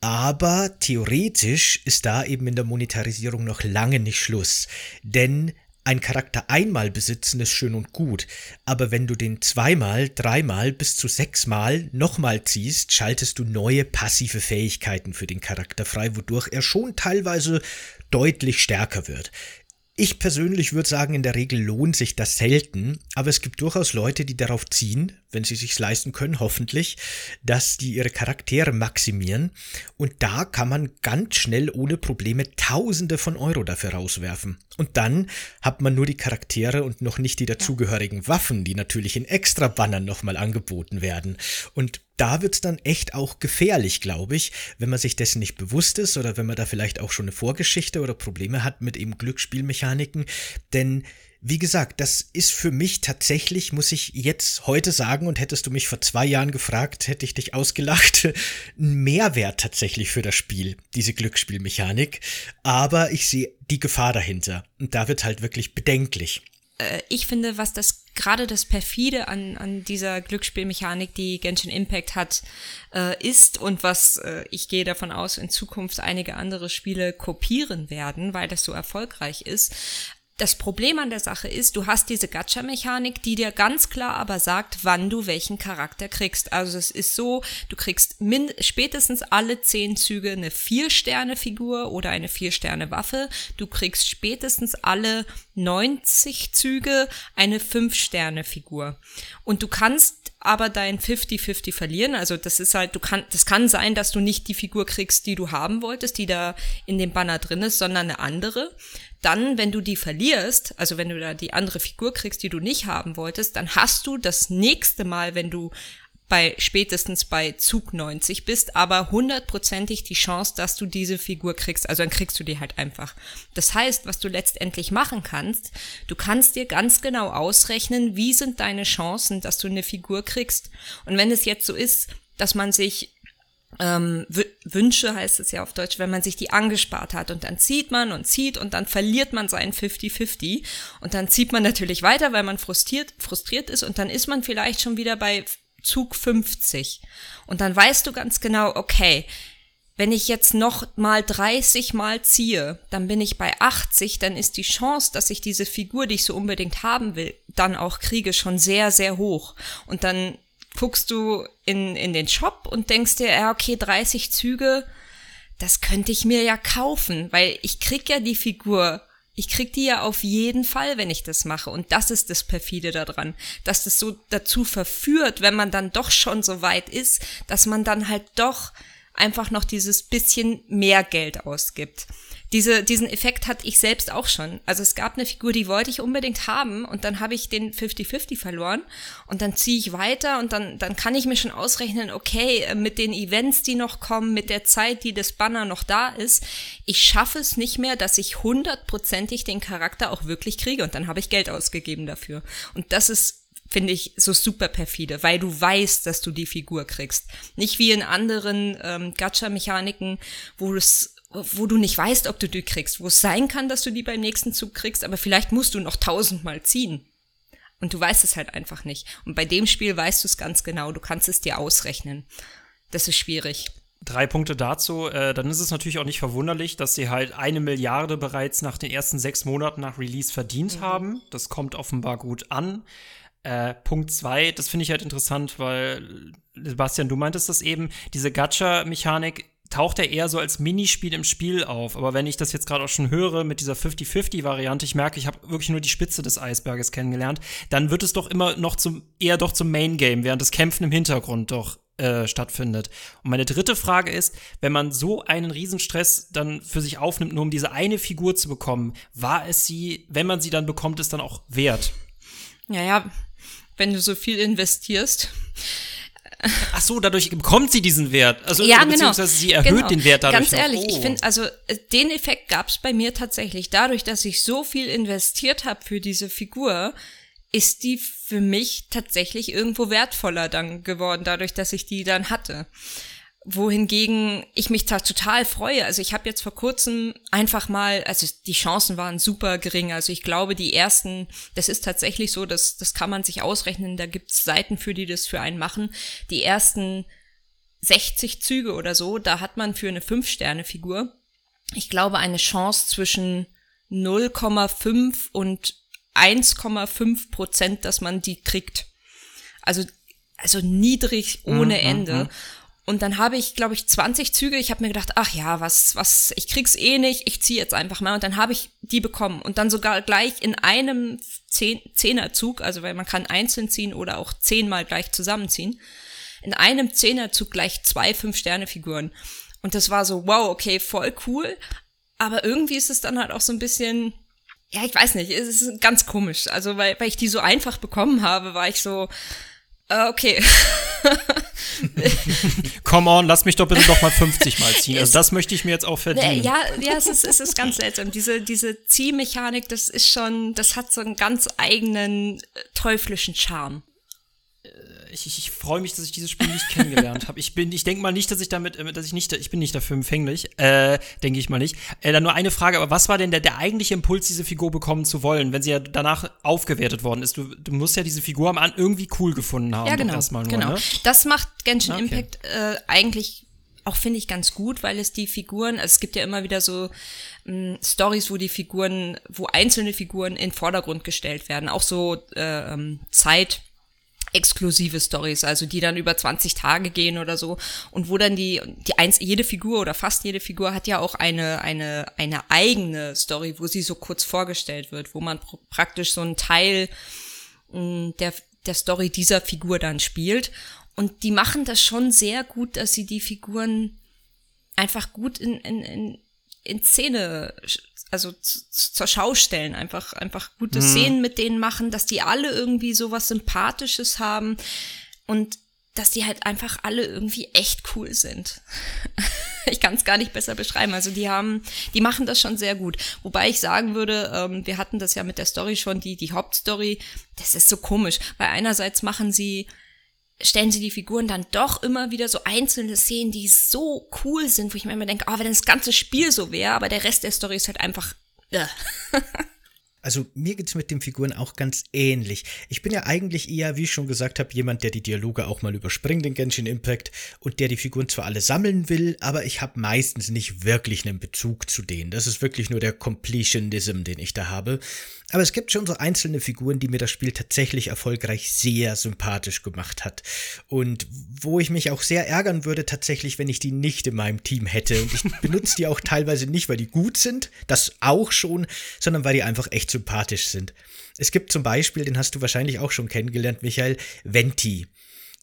Aber theoretisch ist da eben in der Monetarisierung noch lange nicht Schluss. Denn ein Charakter einmal besitzen ist schön und gut, aber wenn du den zweimal, dreimal bis zu sechsmal nochmal ziehst, schaltest du neue passive Fähigkeiten für den Charakter frei, wodurch er schon teilweise deutlich stärker wird. Ich persönlich würde sagen, in der Regel lohnt sich das selten, aber es gibt durchaus Leute, die darauf ziehen, wenn sie sich's leisten können, hoffentlich, dass die ihre Charaktere maximieren und da kann man ganz schnell ohne Probleme Tausende von Euro dafür rauswerfen. Und dann hat man nur die Charaktere und noch nicht die dazugehörigen Waffen, die natürlich in extra Bannern nochmal angeboten werden. Und da wird's dann echt auch gefährlich, glaube ich, wenn man sich dessen nicht bewusst ist oder wenn man da vielleicht auch schon eine Vorgeschichte oder Probleme hat mit eben Glücksspielmechaniken. Denn wie gesagt, das ist für mich tatsächlich, muss ich jetzt heute sagen, und hättest du mich vor zwei Jahren gefragt, hätte ich dich ausgelacht, *laughs* ein Mehrwert tatsächlich für das Spiel, diese Glücksspielmechanik. Aber ich sehe die Gefahr dahinter. Und da wird halt wirklich bedenklich. Äh, ich finde, was das gerade das perfide an, an dieser Glücksspielmechanik, die Genshin Impact hat, äh, ist und was äh, ich gehe davon aus, in Zukunft einige andere Spiele kopieren werden, weil das so erfolgreich ist, das Problem an der Sache ist, du hast diese Gacha-Mechanik, die dir ganz klar aber sagt, wann du welchen Charakter kriegst. Also es ist so, du kriegst spätestens alle zehn Züge eine Vier-Sterne-Figur oder eine Vier-Sterne-Waffe. Du kriegst spätestens alle 90 Züge eine Fünf-Sterne-Figur. Und du kannst aber dein 50-50 verlieren. Also das ist halt, du kann, das kann sein, dass du nicht die Figur kriegst, die du haben wolltest, die da in dem Banner drin ist, sondern eine andere dann, wenn du die verlierst, also wenn du da die andere Figur kriegst, die du nicht haben wolltest, dann hast du das nächste Mal, wenn du bei spätestens bei Zug 90 bist, aber hundertprozentig die Chance, dass du diese Figur kriegst. Also dann kriegst du die halt einfach. Das heißt, was du letztendlich machen kannst, du kannst dir ganz genau ausrechnen, wie sind deine Chancen, dass du eine Figur kriegst. Und wenn es jetzt so ist, dass man sich ähm, Wünsche heißt es ja auf Deutsch, wenn man sich die angespart hat und dann zieht man und zieht und dann verliert man seinen 50-50 und dann zieht man natürlich weiter, weil man frustriert, frustriert ist und dann ist man vielleicht schon wieder bei Zug 50 und dann weißt du ganz genau, okay, wenn ich jetzt noch mal 30 mal ziehe, dann bin ich bei 80, dann ist die Chance, dass ich diese Figur, die ich so unbedingt haben will, dann auch kriege, schon sehr, sehr hoch. Und dann guckst du in, in den Shop und denkst dir, ja, okay, 30 Züge, das könnte ich mir ja kaufen, weil ich krieg ja die Figur, ich krieg die ja auf jeden Fall, wenn ich das mache. Und das ist das perfide daran, dass das so dazu verführt, wenn man dann doch schon so weit ist, dass man dann halt doch einfach noch dieses bisschen mehr Geld ausgibt. Diese, diesen Effekt hatte ich selbst auch schon. Also es gab eine Figur, die wollte ich unbedingt haben und dann habe ich den 50-50 verloren und dann ziehe ich weiter und dann, dann kann ich mir schon ausrechnen, okay, äh, mit den Events, die noch kommen, mit der Zeit, die das Banner noch da ist, ich schaffe es nicht mehr, dass ich hundertprozentig den Charakter auch wirklich kriege und dann habe ich Geld ausgegeben dafür. Und das ist finde ich so super perfide, weil du weißt, dass du die Figur kriegst. Nicht wie in anderen ähm, Gacha-Mechaniken, wo es wo du nicht weißt, ob du die kriegst, wo es sein kann, dass du die beim nächsten Zug kriegst, aber vielleicht musst du noch tausendmal ziehen. Und du weißt es halt einfach nicht. Und bei dem Spiel weißt du es ganz genau, du kannst es dir ausrechnen. Das ist schwierig. Drei Punkte dazu. Äh, dann ist es natürlich auch nicht verwunderlich, dass sie halt eine Milliarde bereits nach den ersten sechs Monaten nach Release verdient mhm. haben. Das kommt offenbar gut an. Äh, Punkt zwei, das finde ich halt interessant, weil Sebastian, du meintest das eben, diese Gacha-Mechanik taucht er eher so als Minispiel im Spiel auf. Aber wenn ich das jetzt gerade auch schon höre mit dieser 50-50-Variante, ich merke, ich habe wirklich nur die Spitze des Eisberges kennengelernt, dann wird es doch immer noch zum, eher doch zum Main-Game, während das Kämpfen im Hintergrund doch äh, stattfindet. Und meine dritte Frage ist, wenn man so einen Riesenstress dann für sich aufnimmt, nur um diese eine Figur zu bekommen, war es sie, wenn man sie dann bekommt, ist dann auch wert? Naja, wenn du so viel investierst. Ach so, dadurch bekommt sie diesen Wert. Also ja, genau. beziehungsweise genau. sie erhöht genau. den Wert dadurch. Ganz ehrlich. Oh. ich finde, also äh, den Effekt gab es bei mir tatsächlich. Dadurch, dass ich so viel investiert habe für diese Figur, ist die für mich tatsächlich irgendwo wertvoller dann geworden, dadurch, dass ich die dann hatte wohingegen ich mich total freue. Also ich habe jetzt vor kurzem einfach mal, also die Chancen waren super gering. Also ich glaube, die ersten, das ist tatsächlich so, dass das kann man sich ausrechnen. Da gibt's Seiten für, die das für einen machen. Die ersten 60 Züge oder so, da hat man für eine 5-Sterne-Figur, ich glaube, eine Chance zwischen 0,5 und 1,5 Prozent, dass man die kriegt. Also also niedrig ohne mhm, Ende. Mhm. Und dann habe ich, glaube ich, 20 Züge. Ich habe mir gedacht, ach ja, was, was, ich krieg's eh nicht, ich ziehe jetzt einfach mal. Und dann habe ich die bekommen. Und dann sogar gleich in einem Zehn Zehnerzug, also weil man kann einzeln ziehen oder auch zehnmal gleich zusammenziehen. In einem Zehnerzug gleich zwei Fünf-Sterne-Figuren. Und das war so, wow, okay, voll cool. Aber irgendwie ist es dann halt auch so ein bisschen, ja, ich weiß nicht, es ist ganz komisch. Also, weil, weil ich die so einfach bekommen habe, war ich so, okay. *laughs* Come on, lass mich doch bitte doch mal 50 Mal ziehen. Also das möchte ich mir jetzt auch verdienen. Ja, ja, es ist, es ist ganz seltsam. Diese, diese Ziehmechanik, das ist schon, das hat so einen ganz eigenen äh, teuflischen Charme ich, ich, ich freue mich, dass ich dieses Spiel nicht kennengelernt habe. Ich bin, ich denke mal nicht, dass ich damit, äh, dass ich nicht, ich bin nicht dafür empfänglich, äh, denke ich mal nicht. Äh, dann nur eine Frage, aber was war denn der, der eigentliche Impuls, diese Figur bekommen zu wollen, wenn sie ja danach aufgewertet worden ist? Du, du musst ja diese Figur am Anfang irgendwie cool gefunden haben. Ja, genau. Erstmal nur, genau. Ne? Das macht Genshin okay. Impact äh, eigentlich auch finde ich ganz gut, weil es die Figuren, also es gibt ja immer wieder so ähm, Stories, wo die Figuren, wo einzelne Figuren in Vordergrund gestellt werden, auch so äh, ähm, Zeit exklusive Stories, also die dann über 20 Tage gehen oder so. Und wo dann die die eins jede Figur oder fast jede Figur hat ja auch eine eine eine eigene Story, wo sie so kurz vorgestellt wird, wo man pr praktisch so einen Teil mh, hm, der der Story dieser Figur dann spielt. Und die machen das schon sehr gut, dass sie die Figuren einfach gut in in, in in Szene also zur Schau stellen, einfach, einfach gute mhm. Szenen mit denen machen, dass die alle irgendwie so was Sympathisches haben und dass die halt einfach alle irgendwie echt cool sind. *laughs* ich kann es gar nicht besser beschreiben. Also die haben, die machen das schon sehr gut. Wobei ich sagen würde, ähm, wir hatten das ja mit der Story schon, die, die Hauptstory, das ist so komisch, weil einerseits machen sie stellen sie die Figuren dann doch immer wieder so einzelne Szenen, die so cool sind, wo ich mir immer denke, oh, wenn das ganze Spiel so wäre, aber der Rest der Story ist halt einfach. Äh. *laughs* Also mir geht's mit den Figuren auch ganz ähnlich. Ich bin ja eigentlich eher, wie ich schon gesagt habe, jemand, der die Dialoge auch mal überspringt in Genshin Impact und der die Figuren zwar alle sammeln will, aber ich habe meistens nicht wirklich einen Bezug zu denen. Das ist wirklich nur der Completionism, den ich da habe. Aber es gibt schon so einzelne Figuren, die mir das Spiel tatsächlich erfolgreich sehr sympathisch gemacht hat. Und wo ich mich auch sehr ärgern würde, tatsächlich, wenn ich die nicht in meinem Team hätte. Und ich *laughs* benutze die auch teilweise nicht, weil die gut sind, das auch schon, sondern weil die einfach echt sympathisch sind. Es gibt zum Beispiel, den hast du wahrscheinlich auch schon kennengelernt, Michael, Venti.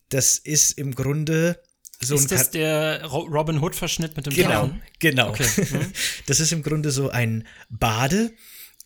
Das ist im Grunde so ist das der Robin Hood-Verschnitt mit dem Genau, Down? genau. Okay. Mhm. *laughs* Das ist im Grunde so ein Bade,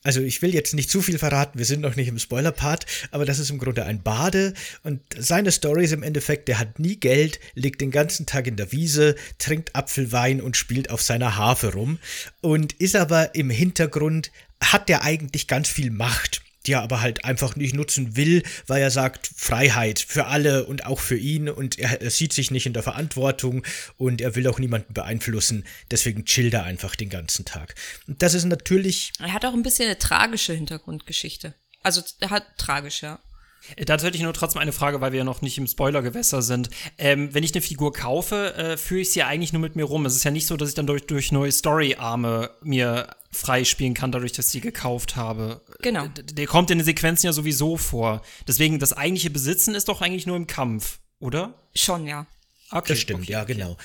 also ich will jetzt nicht zu viel verraten, wir sind noch nicht im Spoiler-Part, aber das ist im Grunde ein Bade und seine Story ist im Endeffekt, der hat nie Geld, liegt den ganzen Tag in der Wiese, trinkt Apfelwein und spielt auf seiner Harfe rum und ist aber im Hintergrund, hat der eigentlich ganz viel Macht die er aber halt einfach nicht nutzen will, weil er sagt, Freiheit für alle und auch für ihn und er, er sieht sich nicht in der Verantwortung und er will auch niemanden beeinflussen, deswegen chillt er einfach den ganzen Tag. Und das ist natürlich. Er hat auch ein bisschen eine tragische Hintergrundgeschichte. Also er hat tragisch, ja. Dazu hätte ich nur trotzdem eine Frage, weil wir ja noch nicht im Spoilergewässer sind. Ähm, wenn ich eine Figur kaufe, äh, führe ich sie ja eigentlich nur mit mir rum. Es ist ja nicht so, dass ich dann durch, durch neue Story-Arme mir freispielen kann, dadurch, dass ich sie gekauft habe. Genau. D der kommt in den Sequenzen ja sowieso vor. Deswegen, das eigentliche Besitzen ist doch eigentlich nur im Kampf, oder? Schon, ja. Okay, das stimmt, okay, ja, genau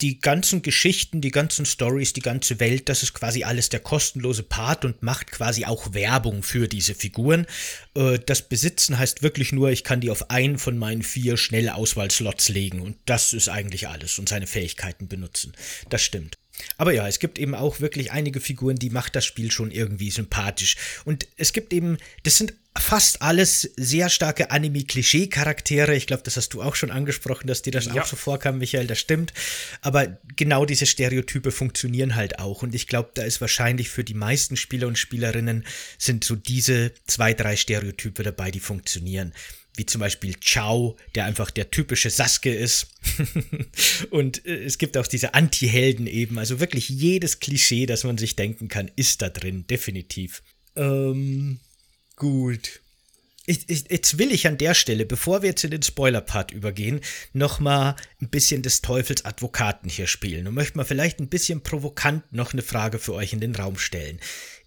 die ganzen Geschichten, die ganzen Stories, die ganze Welt, das ist quasi alles der kostenlose Part und macht quasi auch Werbung für diese Figuren. Äh, das Besitzen heißt wirklich nur, ich kann die auf einen von meinen vier Schnellauswahlslots legen und das ist eigentlich alles und seine Fähigkeiten benutzen. Das stimmt. Aber ja, es gibt eben auch wirklich einige Figuren, die macht das Spiel schon irgendwie sympathisch. Und es gibt eben, das sind fast alles sehr starke Anime-Klischee-Charaktere. Ich glaube, das hast du auch schon angesprochen, dass dir das ja. auch so vorkam, Michael, das stimmt. Aber genau diese Stereotype funktionieren halt auch. Und ich glaube, da ist wahrscheinlich für die meisten Spieler und Spielerinnen sind so diese zwei, drei Stereotype dabei, die funktionieren wie zum Beispiel Chao, der einfach der typische Sasuke ist. *laughs* und äh, es gibt auch diese Anti-Helden eben. Also wirklich jedes Klischee, das man sich denken kann, ist da drin, definitiv. Ähm, Gut. Ich, ich, jetzt will ich an der Stelle, bevor wir jetzt in den Spoiler-Part übergehen, nochmal ein bisschen des Teufels Advokaten hier spielen und möchte mal vielleicht ein bisschen provokant noch eine Frage für euch in den Raum stellen.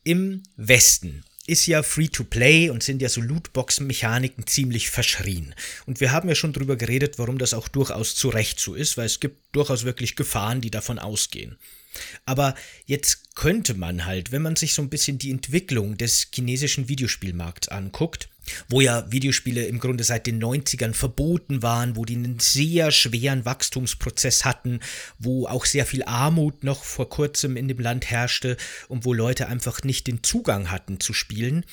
Im Westen ist ja Free-to-Play und sind ja so Lootbox-Mechaniken ziemlich verschrien. Und wir haben ja schon drüber geredet, warum das auch durchaus zu Recht so ist, weil es gibt durchaus wirklich Gefahren, die davon ausgehen. Aber jetzt könnte man halt, wenn man sich so ein bisschen die Entwicklung des chinesischen Videospielmarkts anguckt, wo ja Videospiele im Grunde seit den 90ern verboten waren, wo die einen sehr schweren Wachstumsprozess hatten, wo auch sehr viel Armut noch vor kurzem in dem Land herrschte und wo Leute einfach nicht den Zugang hatten zu Spielen,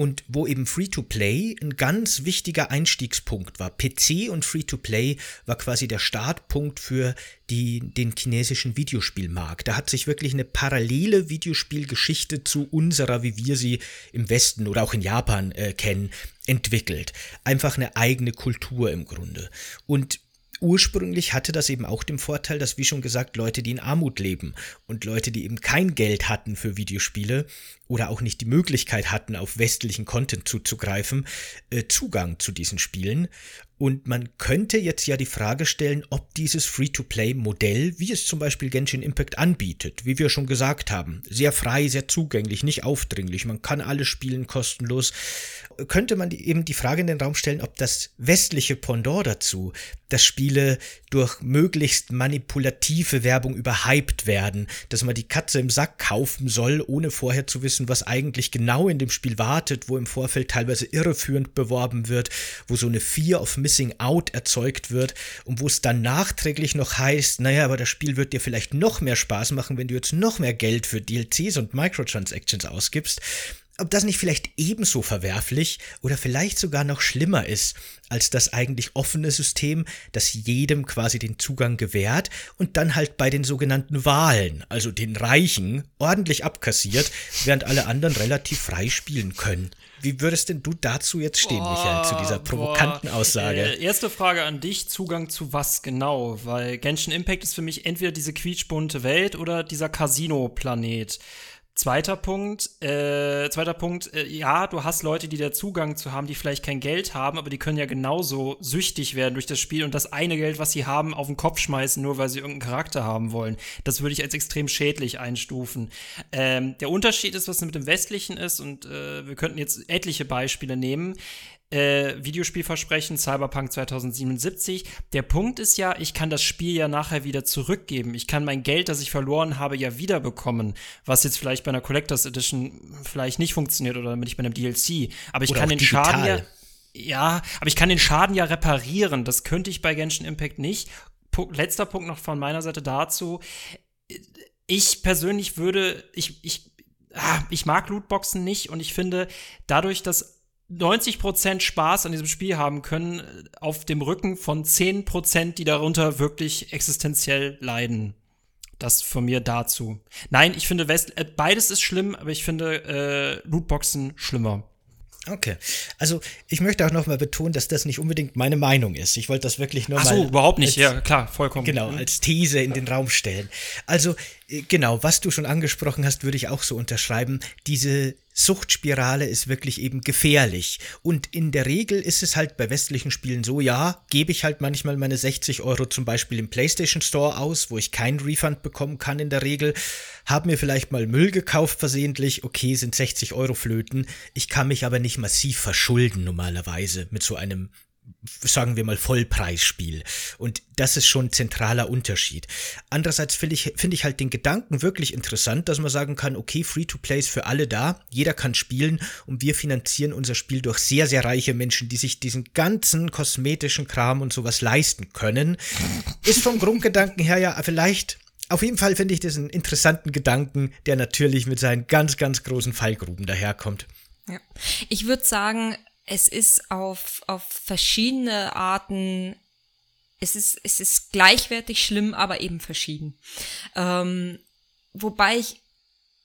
und wo eben Free-to-Play ein ganz wichtiger Einstiegspunkt war. PC und Free-to-Play war quasi der Startpunkt für die, den chinesischen Videospielmarkt. Da hat sich wirklich eine parallele Videospielgeschichte zu unserer, wie wir sie im Westen oder auch in Japan äh, kennen, entwickelt. Einfach eine eigene Kultur im Grunde. Und ursprünglich hatte das eben auch den Vorteil, dass, wie schon gesagt, Leute, die in Armut leben und Leute, die eben kein Geld hatten für Videospiele oder auch nicht die Möglichkeit hatten, auf westlichen Content zuzugreifen, äh, Zugang zu diesen Spielen. Und man könnte jetzt ja die Frage stellen, ob dieses Free-to-Play-Modell, wie es zum Beispiel Genshin Impact anbietet, wie wir schon gesagt haben, sehr frei, sehr zugänglich, nicht aufdringlich, man kann alles spielen kostenlos, könnte man eben die Frage in den Raum stellen, ob das westliche Pendant dazu, dass Spiele durch möglichst manipulative Werbung überhyped werden, dass man die Katze im Sack kaufen soll, ohne vorher zu wissen, was eigentlich genau in dem Spiel wartet, wo im Vorfeld teilweise irreführend beworben wird, wo so eine Fear of Missing Out erzeugt wird und wo es dann nachträglich noch heißt, naja, aber das Spiel wird dir vielleicht noch mehr Spaß machen, wenn du jetzt noch mehr Geld für DLCs und Microtransactions ausgibst ob das nicht vielleicht ebenso verwerflich oder vielleicht sogar noch schlimmer ist als das eigentlich offene System, das jedem quasi den Zugang gewährt und dann halt bei den sogenannten Wahlen, also den Reichen, ordentlich abkassiert, während alle anderen relativ frei spielen können. Wie würdest denn du dazu jetzt stehen, boah, Michael, zu dieser provokanten boah. Aussage? Äh, erste Frage an dich, Zugang zu was genau? Weil Genshin Impact ist für mich entweder diese quietschbunte Welt oder dieser Casino-Planet. Zweiter Punkt, äh, zweiter Punkt, äh, ja, du hast Leute, die da Zugang zu haben, die vielleicht kein Geld haben, aber die können ja genauso süchtig werden durch das Spiel und das eine Geld, was sie haben, auf den Kopf schmeißen, nur weil sie irgendeinen Charakter haben wollen. Das würde ich als extrem schädlich einstufen. Ähm, der Unterschied ist, was mit dem Westlichen ist, und äh, wir könnten jetzt etliche Beispiele nehmen äh, Videospielversprechen, Cyberpunk 2077. Der Punkt ist ja, ich kann das Spiel ja nachher wieder zurückgeben. Ich kann mein Geld, das ich verloren habe, ja wiederbekommen. Was jetzt vielleicht bei einer Collectors Edition vielleicht nicht funktioniert oder nicht bei einem DLC. Aber ich oder kann den digital. Schaden ja. Ja, aber ich kann den Schaden ja reparieren. Das könnte ich bei Genshin Impact nicht. Letzter Punkt noch von meiner Seite dazu. Ich persönlich würde, ich, ich, ah, ich mag Lootboxen nicht und ich finde, dadurch, dass 90% Spaß an diesem Spiel haben können, auf dem Rücken von 10%, die darunter wirklich existenziell leiden. Das von mir dazu. Nein, ich finde West äh, beides ist schlimm, aber ich finde äh, Lootboxen schlimmer. Okay. Also ich möchte auch nochmal betonen, dass das nicht unbedingt meine Meinung ist. Ich wollte das wirklich nur Ach mal. so, überhaupt nicht. Als, ja, klar, vollkommen. Genau, als These in den Raum stellen. Also äh, genau, was du schon angesprochen hast, würde ich auch so unterschreiben. Diese Suchtspirale ist wirklich eben gefährlich. Und in der Regel ist es halt bei westlichen Spielen so, ja, gebe ich halt manchmal meine 60 Euro zum Beispiel im PlayStation Store aus, wo ich keinen Refund bekommen kann in der Regel, habe mir vielleicht mal Müll gekauft versehentlich, okay, sind 60 Euro Flöten, ich kann mich aber nicht massiv verschulden normalerweise mit so einem sagen wir mal, Vollpreisspiel. Und das ist schon ein zentraler Unterschied. Andererseits finde ich, finde ich halt den Gedanken wirklich interessant, dass man sagen kann, okay, Free-to-Play ist für alle da, jeder kann spielen und wir finanzieren unser Spiel durch sehr, sehr reiche Menschen, die sich diesen ganzen kosmetischen Kram und sowas leisten können. Ist vom Grundgedanken her ja vielleicht auf jeden Fall finde ich das einen interessanten Gedanken, der natürlich mit seinen ganz, ganz großen Fallgruben daherkommt. Ja. Ich würde sagen, es ist auf, auf verschiedene Arten, es ist, es ist gleichwertig schlimm, aber eben verschieden. Ähm, wobei ich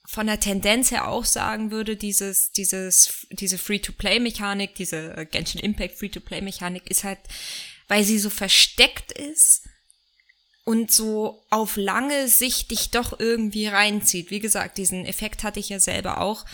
von der Tendenz her auch sagen würde, dieses, dieses, diese Free-to-Play-Mechanik, diese Genshin Impact Free-to-Play-Mechanik ist halt, weil sie so versteckt ist und so auf lange Sicht dich doch irgendwie reinzieht. Wie gesagt, diesen Effekt hatte ich ja selber auch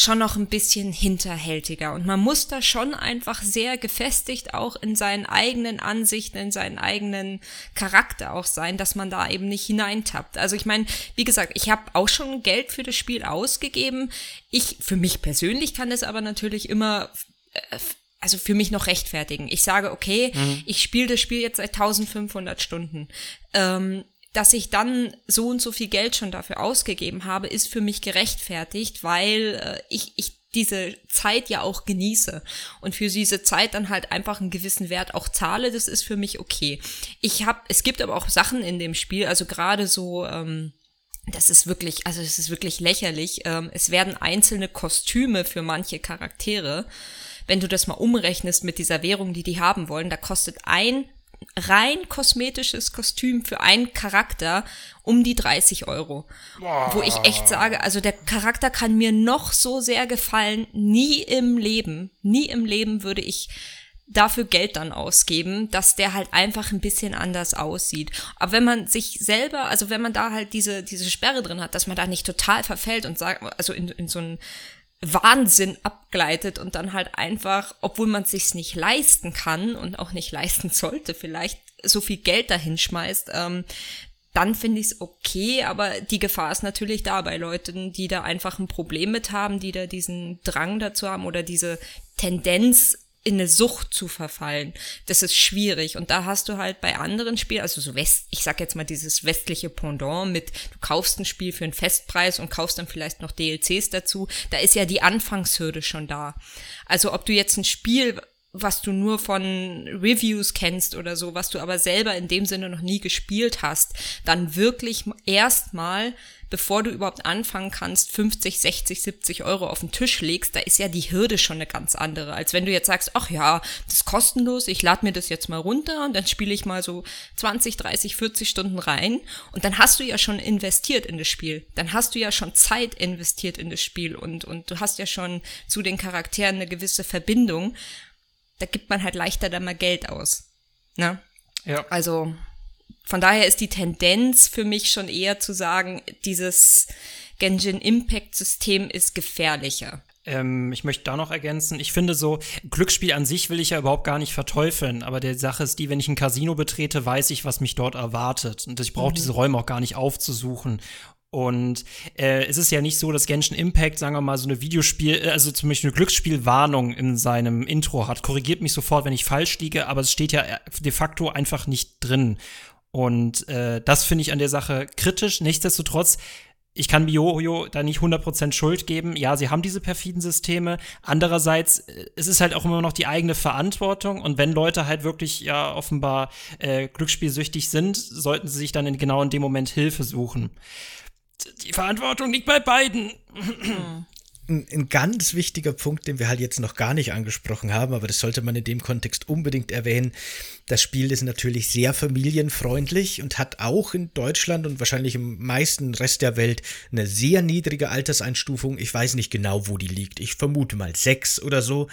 schon noch ein bisschen hinterhältiger. Und man muss da schon einfach sehr gefestigt auch in seinen eigenen Ansichten, in seinen eigenen Charakter auch sein, dass man da eben nicht hineintappt. Also ich meine, wie gesagt, ich habe auch schon Geld für das Spiel ausgegeben. Ich, für mich persönlich kann es aber natürlich immer äh, also für mich noch rechtfertigen. Ich sage, okay, mhm. ich spiele das Spiel jetzt seit 1500 Stunden. Ähm, dass ich dann so und so viel Geld schon dafür ausgegeben habe, ist für mich gerechtfertigt, weil äh, ich, ich diese Zeit ja auch genieße und für diese Zeit dann halt einfach einen gewissen Wert auch zahle, das ist für mich okay. Ich habe, es gibt aber auch Sachen in dem Spiel, also gerade so, ähm, das ist wirklich, also es ist wirklich lächerlich. Ähm, es werden einzelne Kostüme für manche Charaktere. Wenn du das mal umrechnest mit dieser Währung, die die haben wollen, da kostet ein rein kosmetisches Kostüm für einen Charakter um die 30 Euro. Boah. Wo ich echt sage, also der Charakter kann mir noch so sehr gefallen, nie im Leben, nie im Leben würde ich dafür Geld dann ausgeben, dass der halt einfach ein bisschen anders aussieht. Aber wenn man sich selber, also wenn man da halt diese, diese Sperre drin hat, dass man da nicht total verfällt und sagt, also in, in so ein Wahnsinn abgleitet und dann halt einfach, obwohl man sich's nicht leisten kann und auch nicht leisten sollte, vielleicht so viel Geld dahin schmeißt, ähm, dann finde ich es okay, aber die Gefahr ist natürlich da bei Leuten, die da einfach ein Problem mit haben, die da diesen Drang dazu haben oder diese Tendenz in eine Sucht zu verfallen. Das ist schwierig. Und da hast du halt bei anderen Spielen, also so West, ich sag jetzt mal dieses westliche Pendant mit, du kaufst ein Spiel für einen Festpreis und kaufst dann vielleicht noch DLCs dazu. Da ist ja die Anfangshürde schon da. Also ob du jetzt ein Spiel, was du nur von Reviews kennst oder so, was du aber selber in dem Sinne noch nie gespielt hast, dann wirklich erstmal bevor du überhaupt anfangen kannst, 50, 60, 70 Euro auf den Tisch legst, da ist ja die Hürde schon eine ganz andere, als wenn du jetzt sagst, ach ja, das ist kostenlos, ich lade mir das jetzt mal runter und dann spiele ich mal so 20, 30, 40 Stunden rein und dann hast du ja schon investiert in das Spiel. Dann hast du ja schon Zeit investiert in das Spiel und, und du hast ja schon zu den Charakteren eine gewisse Verbindung. Da gibt man halt leichter dann mal Geld aus. Ne? Ja. Also, von daher ist die Tendenz für mich schon eher zu sagen, dieses Genshin Impact System ist gefährlicher. Ähm, ich möchte da noch ergänzen, ich finde so, Glücksspiel an sich will ich ja überhaupt gar nicht verteufeln, aber die Sache ist die, wenn ich ein Casino betrete, weiß ich, was mich dort erwartet. Und ich brauche mhm. diese Räume auch gar nicht aufzusuchen. Und äh, es ist ja nicht so, dass Genshin Impact, sagen wir mal, so eine Videospiel, äh, also zum Beispiel eine Glücksspielwarnung in seinem Intro hat. Korrigiert mich sofort, wenn ich falsch liege, aber es steht ja äh, de facto einfach nicht drin. Und äh, das finde ich an der Sache kritisch. Nichtsdestotrotz, ich kann Biojo da nicht 100% Schuld geben. Ja, sie haben diese perfiden Systeme. Andererseits, äh, es ist halt auch immer noch die eigene Verantwortung. Und wenn Leute halt wirklich ja offenbar äh, glücksspielsüchtig sind, sollten sie sich dann in, genau in dem Moment Hilfe suchen. Die Verantwortung liegt bei beiden. ein, ein, ganz wichtiger Punkt, den wir halt jetzt noch gar nicht angesprochen haben, aber das sollte man in dem Kontext unbedingt erwähnen. Das Spiel ist natürlich sehr familienfreundlich und hat auch in Deutschland und wahrscheinlich im meisten Rest der Welt eine sehr niedrige Alterseinstufung. Ich weiß nicht genau, wo die liegt. Ich vermute mal sechs oder so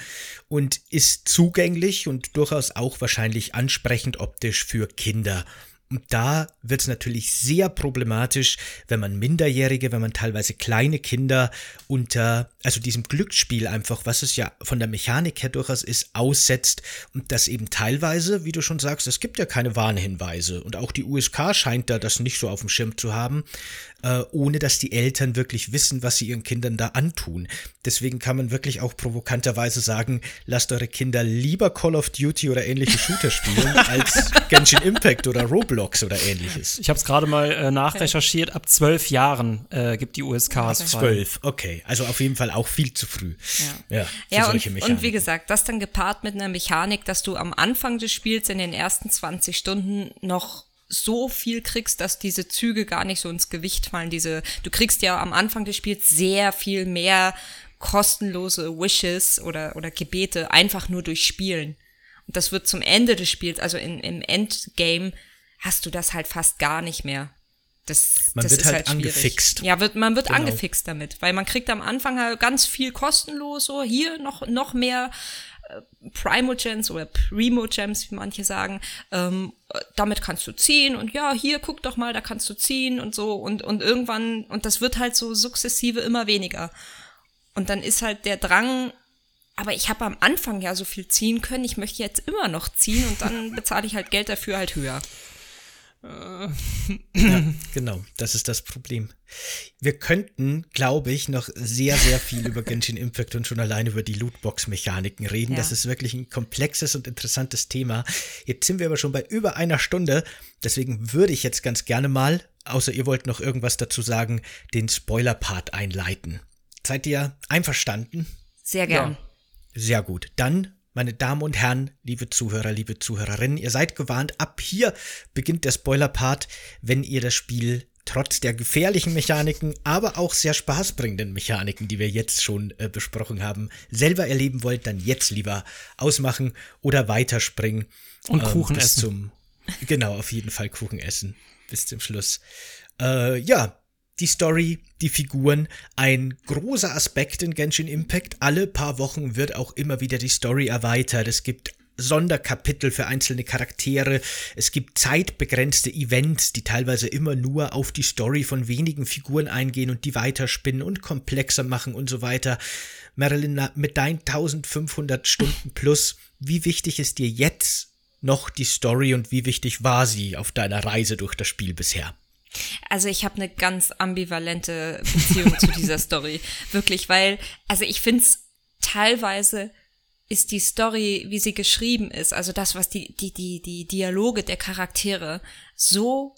und ist zugänglich und durchaus auch wahrscheinlich ansprechend optisch für Kinder. Und da wird es natürlich sehr problematisch, wenn man Minderjährige, wenn man teilweise kleine Kinder unter, also diesem Glücksspiel einfach, was es ja von der Mechanik her durchaus ist, aussetzt und das eben teilweise, wie du schon sagst, es gibt ja keine Warnhinweise und auch die USK scheint da das nicht so auf dem Schirm zu haben, äh, ohne dass die Eltern wirklich wissen, was sie ihren Kindern da antun. Deswegen kann man wirklich auch provokanterweise sagen, lasst eure Kinder lieber Call of Duty oder ähnliche Shooter spielen *laughs* als Genshin Impact oder Roblox oder ähnliches. Ich habe es gerade mal äh, nachrecherchiert, ab zwölf Jahren äh, gibt die USKs okay. Zwölf, okay. Also auf jeden Fall auch viel zu früh. Ja, ja, ja und, und wie gesagt, das dann gepaart mit einer Mechanik, dass du am Anfang des Spiels in den ersten 20 Stunden noch so viel kriegst, dass diese Züge gar nicht so ins Gewicht fallen. Diese, du kriegst ja am Anfang des Spiels sehr viel mehr kostenlose Wishes oder, oder Gebete einfach nur durch Spielen. Und das wird zum Ende des Spiels, also in, im Endgame, hast du das halt fast gar nicht mehr. Das, man das wird halt, halt angefixt. Ja, wird, man wird genau. angefixt damit, weil man kriegt am Anfang halt ganz viel kostenlos, so hier noch, noch mehr äh, Primogems oder Primogems, wie manche sagen, ähm, damit kannst du ziehen und ja, hier guck doch mal, da kannst du ziehen und so und, und irgendwann, und das wird halt so sukzessive immer weniger. Und dann ist halt der Drang, aber ich habe am Anfang ja so viel ziehen können, ich möchte jetzt immer noch ziehen und dann *laughs* bezahle ich halt Geld dafür halt höher. Ja, genau, das ist das Problem. Wir könnten, glaube ich, noch sehr, sehr viel über Genshin Impact und schon allein über die Lootbox-Mechaniken reden. Ja. Das ist wirklich ein komplexes und interessantes Thema. Jetzt sind wir aber schon bei über einer Stunde. Deswegen würde ich jetzt ganz gerne mal, außer ihr wollt noch irgendwas dazu sagen, den Spoiler-Part einleiten. Seid ihr einverstanden? Sehr gern. Ja. Sehr gut. Dann meine Damen und Herren, liebe Zuhörer, liebe Zuhörerinnen, ihr seid gewarnt, ab hier beginnt der Spoiler-Part, wenn ihr das Spiel trotz der gefährlichen Mechaniken, aber auch sehr spaßbringenden Mechaniken, die wir jetzt schon äh, besprochen haben, selber erleben wollt, dann jetzt lieber ausmachen oder weiterspringen. Und ähm, Kuchen essen. Zum, genau, auf jeden Fall Kuchen essen. Bis zum Schluss. Äh, ja, die Story, die Figuren, ein großer Aspekt in Genshin Impact. Alle paar Wochen wird auch immer wieder die Story erweitert. Es gibt Sonderkapitel für einzelne Charaktere. Es gibt zeitbegrenzte Events, die teilweise immer nur auf die Story von wenigen Figuren eingehen und die weiterspinnen und komplexer machen und so weiter. Marilyn, mit deinen 1500 Stunden plus, wie wichtig ist dir jetzt noch die Story und wie wichtig war sie auf deiner Reise durch das Spiel bisher? Also ich habe eine ganz ambivalente Beziehung zu dieser Story. *laughs* Wirklich, weil, also ich finde es teilweise ist die Story, wie sie geschrieben ist, also das, was die, die, die, die Dialoge der Charaktere so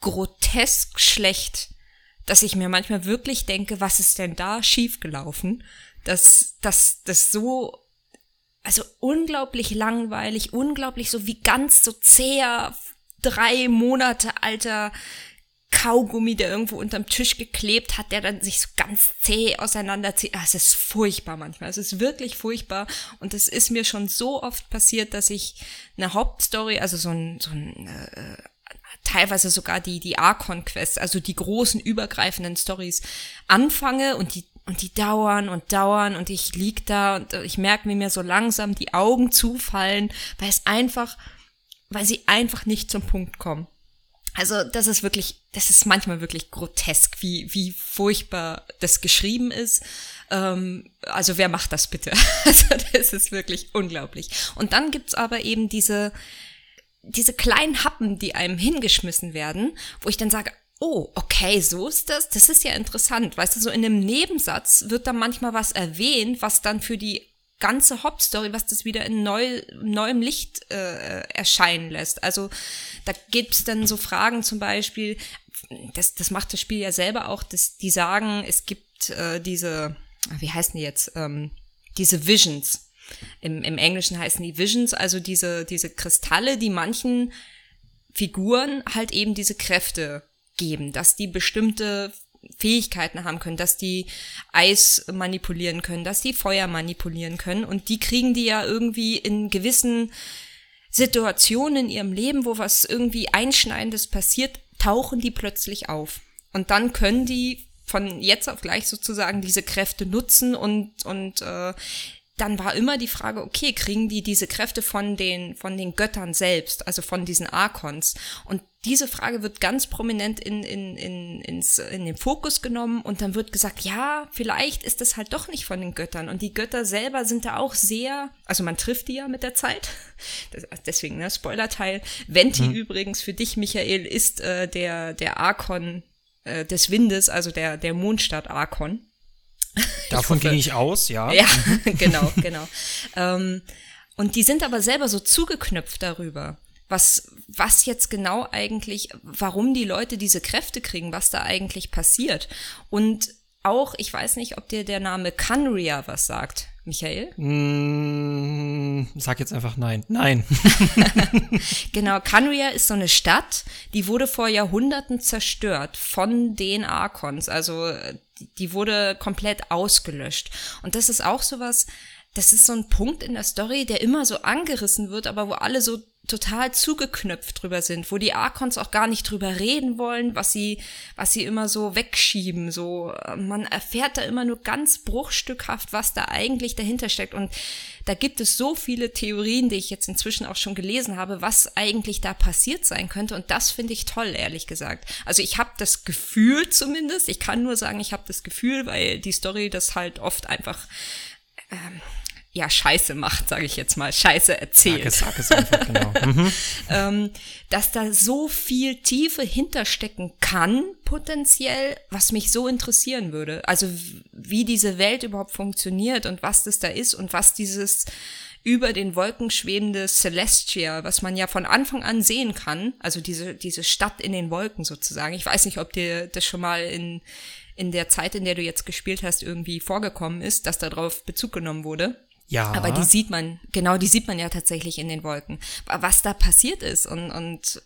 grotesk schlecht, dass ich mir manchmal wirklich denke, was ist denn da schiefgelaufen? Dass, dass das so, also unglaublich langweilig, unglaublich so wie ganz so zäher, drei Monate alter Kaugummi, der irgendwo unterm Tisch geklebt hat, der dann sich so ganz zäh auseinanderzieht. Ah, es ist furchtbar manchmal. Es ist wirklich furchtbar. Und es ist mir schon so oft passiert, dass ich eine Hauptstory, also so ein, so ein äh, teilweise sogar die, die Archon-Quests, also die großen übergreifenden Stories anfange und die und die dauern und dauern und ich lieg da und ich merke, wie mir so langsam die Augen zufallen, weil es einfach, weil sie einfach nicht zum Punkt kommen. Also das ist wirklich, das ist manchmal wirklich grotesk, wie, wie furchtbar das geschrieben ist. Ähm, also wer macht das bitte? *laughs* Also das ist wirklich unglaublich. Und dann gibt's aber eben diese, diese kleinen Happen, die einem hingeschmissen werden, wo ich dann sage, oh, okay, so ist das. Das ist ja interessant. Weißt du, so in einem Nebensatz wird dann manchmal was erwähnt, was dann für die ganze Hauptstory, was das wieder in neu, neuem Licht äh, erscheinen lässt. Also da gibt's dann so Fragen zum Beispiel, das, das macht das Spiel ja selber auch, dass die sagen, es gibt äh, diese, wie heißen die jetzt, ähm, diese Visions. Im, Im Englischen heißen die Visions, also diese, diese Kristalle, die manchen Figuren halt eben diese Kräfte geben, dass die bestimmte Fähigkeiten haben können, dass die Eis manipulieren können, dass die Feuer manipulieren können und die kriegen die ja irgendwie in gewissen Situationen in ihrem Leben, wo was irgendwie Einschneidendes passiert, tauchen die plötzlich auf. Und dann können die von jetzt auf gleich sozusagen diese Kräfte nutzen und, und äh, dann war immer die Frage, okay, kriegen die diese Kräfte von den, von den Göttern selbst, also von diesen Arkons? Und diese Frage wird ganz prominent in, in, in, ins, in den Fokus genommen und dann wird gesagt, ja, vielleicht ist es halt doch nicht von den Göttern. Und die Götter selber sind da auch sehr, also man trifft die ja mit der Zeit. *laughs* Das, deswegen, ne, Spoilerteil. Venti mhm. übrigens für dich, Michael, ist äh, der, der Arkon äh, des Windes, also der, der Mondstadt Arkon. *laughs* Davon ging ich aus, ja. Ja, *laughs* genau, genau. ähm, und die sind aber selber so zugeknüpft darüber, was, was jetzt genau eigentlich, warum die Leute diese Kräfte kriegen, was da eigentlich passiert. Und auch, ich weiß nicht, ob dir der Name Kanria was sagt, Michael? Mm, sag jetzt einfach nein. Nein. *laughs* genau, Kanria ist so eine Stadt, die wurde vor Jahrhunderten zerstört von den Arkons. Also die wurde komplett ausgelöscht. Und das ist auch sowas, das ist so ein Punkt in der Story, der immer so angerissen wird, aber wo alle so total zugeknöpft drüber sind, wo die Arkons auch gar nicht drüber reden wollen, was sie, was sie immer so wegschieben, so, man erfährt da immer nur ganz bruchstückhaft, was da eigentlich dahinter steckt und da gibt es so viele Theorien, die ich jetzt inzwischen auch schon gelesen habe, was eigentlich da passiert sein könnte und das finde ich toll, ehrlich gesagt. Also ich habe das Gefühl zumindest, ich kann nur sagen, ich habe das Gefühl, weil die Story das halt oft einfach ähm, ja, Scheiße macht, sage ich jetzt mal, Scheiße erzählt. Sag es, sag es einfach, genau. *laughs* Mhm. ähm, dass da so viel Tiefe hinterstecken kann, potenziell, was mich so interessieren würde. Also wie diese Welt überhaupt funktioniert und was das da ist und was dieses über den Wolken schwebende Celestia, was man ja von Anfang an sehen kann, also diese, diese Stadt in den Wolken sozusagen. Ich weiß nicht, ob dir das schon mal in, in der Zeit, in der du jetzt gespielt hast, irgendwie vorgekommen ist, dass darauf Bezug genommen wurde. Ja. Aber die sieht man, genau, die sieht man ja tatsächlich in den Wolken. Was da passiert ist und, und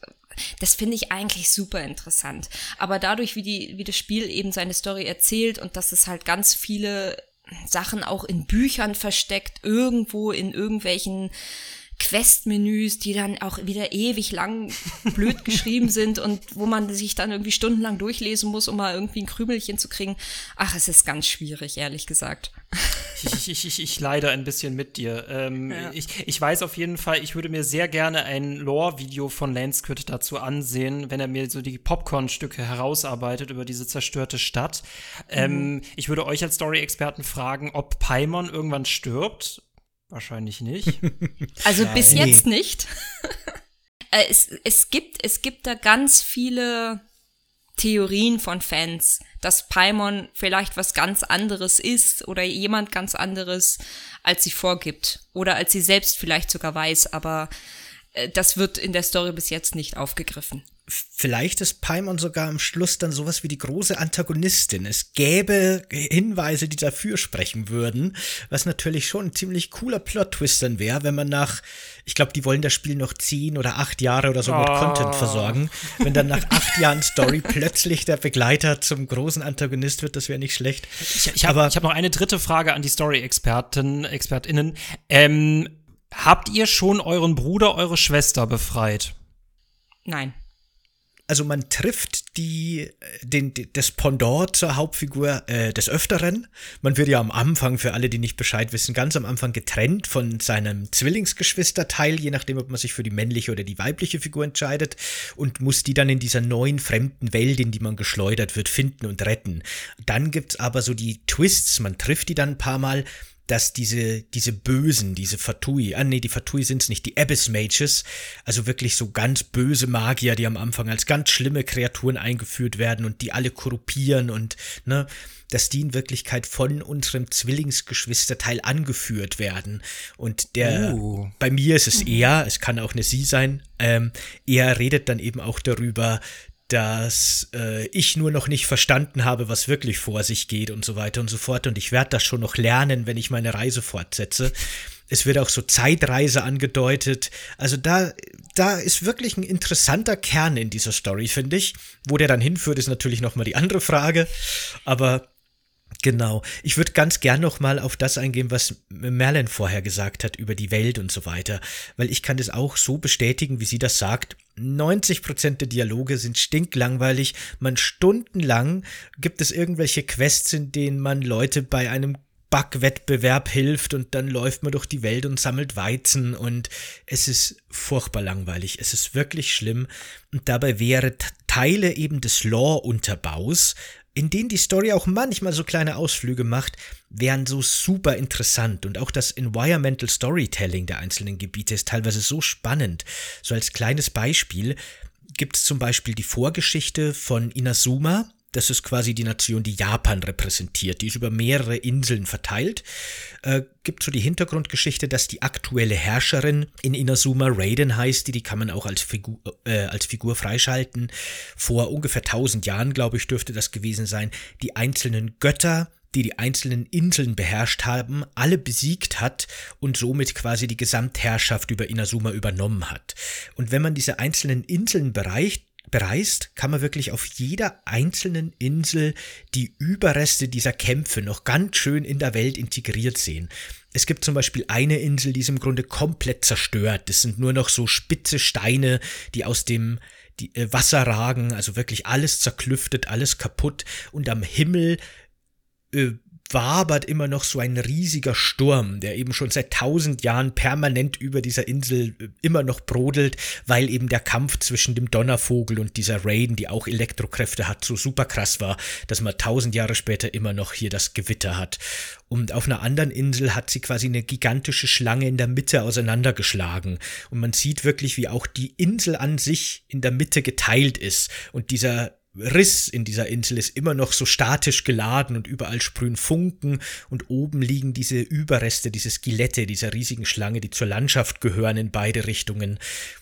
das finde ich eigentlich super interessant. Aber dadurch, wie die, wie das Spiel eben seine Story erzählt und dass es halt ganz viele Sachen auch in Büchern versteckt, irgendwo in irgendwelchen Questmenüs, die dann auch wieder ewig lang blöd *laughs* geschrieben sind und wo man sich dann irgendwie stundenlang durchlesen muss, um mal irgendwie ein Krümelchen zu kriegen. Ach, es ist ganz schwierig, ehrlich gesagt. Ich, ich, ich, ich leide ein bisschen mit dir. Ähm, ja. ich, ich weiß auf jeden Fall, ich würde mir sehr gerne ein Lore-Video von Lanskrit dazu ansehen, wenn er mir so die Popcorn-Stücke herausarbeitet über diese zerstörte Stadt. Ähm, mhm. ich würde euch als Story-Experten fragen, ob Paimon irgendwann stirbt Wahrscheinlich nicht. *laughs* Also Nein. bis jetzt nicht. *laughs* Äh, es, es, gibt, es gibt da ganz viele Theorien von Fans, dass Paimon vielleicht was ganz anderes ist oder jemand ganz anderes, als sie vorgibt. Oder als sie selbst vielleicht sogar weiß, aber äh, das wird in der Story bis jetzt nicht aufgegriffen. Vielleicht ist Paimon sogar am Schluss dann sowas wie die große Antagonistin. Es gäbe Hinweise, die dafür sprechen würden, was natürlich schon ein ziemlich cooler Plot-Twist dann wäre, wenn man nach, ich glaube, die wollen das Spiel noch zehn oder acht Jahre oder so mit oh. Content versorgen. Wenn dann nach acht Jahren Story *laughs* plötzlich der Begleiter zum großen Antagonist wird, das wäre nicht schlecht. Ich, ich habe hab noch eine dritte Frage an die Story-Experten, ExpertInnen. Ähm, habt ihr schon euren Bruder, eure Schwester befreit? Nein also man trifft die, den, das Pendant zur Hauptfigur äh, des Öfteren. Man wird ja am Anfang, für alle, die nicht Bescheid wissen, ganz am Anfang getrennt von seinem Zwillingsgeschwisterteil, je nachdem, ob man sich für die männliche oder die weibliche Figur entscheidet, und muss die dann in dieser neuen fremden Welt, in die man geschleudert wird, finden und retten. Dann gibt's aber so die Twists, man trifft die dann ein paar Mal dass diese, diese Bösen, diese Fatui, ah nee, die Fatui sind es nicht, die Abyss Mages, also wirklich so ganz böse Magier, die am Anfang als ganz schlimme Kreaturen eingeführt werden und die alle korruptieren und, ne, dass die in Wirklichkeit von unserem Zwillingsgeschwisterteil angeführt werden. Und der, uh. bei mir ist es er, es kann auch eine sie sein, ähm, er redet dann eben auch darüber, dass äh, ich nur noch nicht verstanden habe, was wirklich vor sich geht und so weiter und so fort. Und ich werde das schon noch lernen, wenn ich meine Reise fortsetze. Es wird auch so Zeitreise angedeutet. Also da, da ist wirklich ein interessanter Kern in dieser Story, finde ich. Wo der dann hinführt, ist natürlich nochmal die andere Frage. Aber Genau. Ich würde ganz gern noch mal auf das eingehen, was Merlin vorher gesagt hat über die Welt und so weiter, weil ich kann das auch so bestätigen, wie sie das sagt. 90 Prozent der Dialoge sind stinklangweilig. Man stundenlang gibt es irgendwelche Quests, in denen man Leute bei einem Backwettbewerb hilft und dann läuft man durch die Welt und sammelt Weizen und es ist furchtbar langweilig. Es ist wirklich schlimm und dabei wäre Teile eben des Lore-Unterbaus in denen die Story auch manchmal so kleine Ausflüge macht, wären so super interessant und auch das Environmental Storytelling der einzelnen Gebiete ist teilweise so spannend. So als kleines Beispiel gibt es zum Beispiel die Vorgeschichte von Inazuma, das ist quasi die Nation, die Japan repräsentiert. Die ist über mehrere Inseln verteilt. Äh, gibt so die Hintergrundgeschichte, dass die aktuelle Herrscherin in Inazuma Raiden heißt, die, die kann man auch als Figur, äh, als Figur freischalten. Vor ungefähr 1000 Jahren, glaube ich, dürfte das gewesen sein. Die einzelnen Götter die die einzelnen Inseln beherrscht haben, alle besiegt hat und somit quasi die Gesamtherrschaft über Inazuma übernommen hat. Und wenn man diese einzelnen Inseln bereicht, bereist, kann man wirklich auf jeder einzelnen Insel die Überreste dieser Kämpfe noch ganz schön in der Welt integriert sehen. Es gibt zum Beispiel eine Insel, die ist im Grunde komplett zerstört. Das sind nur noch so spitze Steine, die aus dem äh, Wasser ragen, also wirklich alles zerklüftet, alles kaputt. Und am Himmel äh, wabert immer noch so ein riesiger Sturm, der eben schon seit tausend Jahren permanent über dieser Insel äh, immer noch brodelt, weil eben der Kampf zwischen dem Donnervogel und dieser Raiden, die auch Elektrokräfte hat, so super krass war, dass man tausend Jahre später immer noch hier das Gewitter hat. Und auf einer anderen Insel hat sie quasi eine gigantische Schlange in der Mitte auseinandergeschlagen. Und man sieht wirklich, wie auch die Insel an sich in der Mitte geteilt ist. Und dieser Riss in dieser Insel ist immer noch so statisch geladen und überall sprühen Funken und oben liegen diese Überreste, diese Skelette dieser riesigen Schlange, die zur Landschaft gehören in beide Richtungen.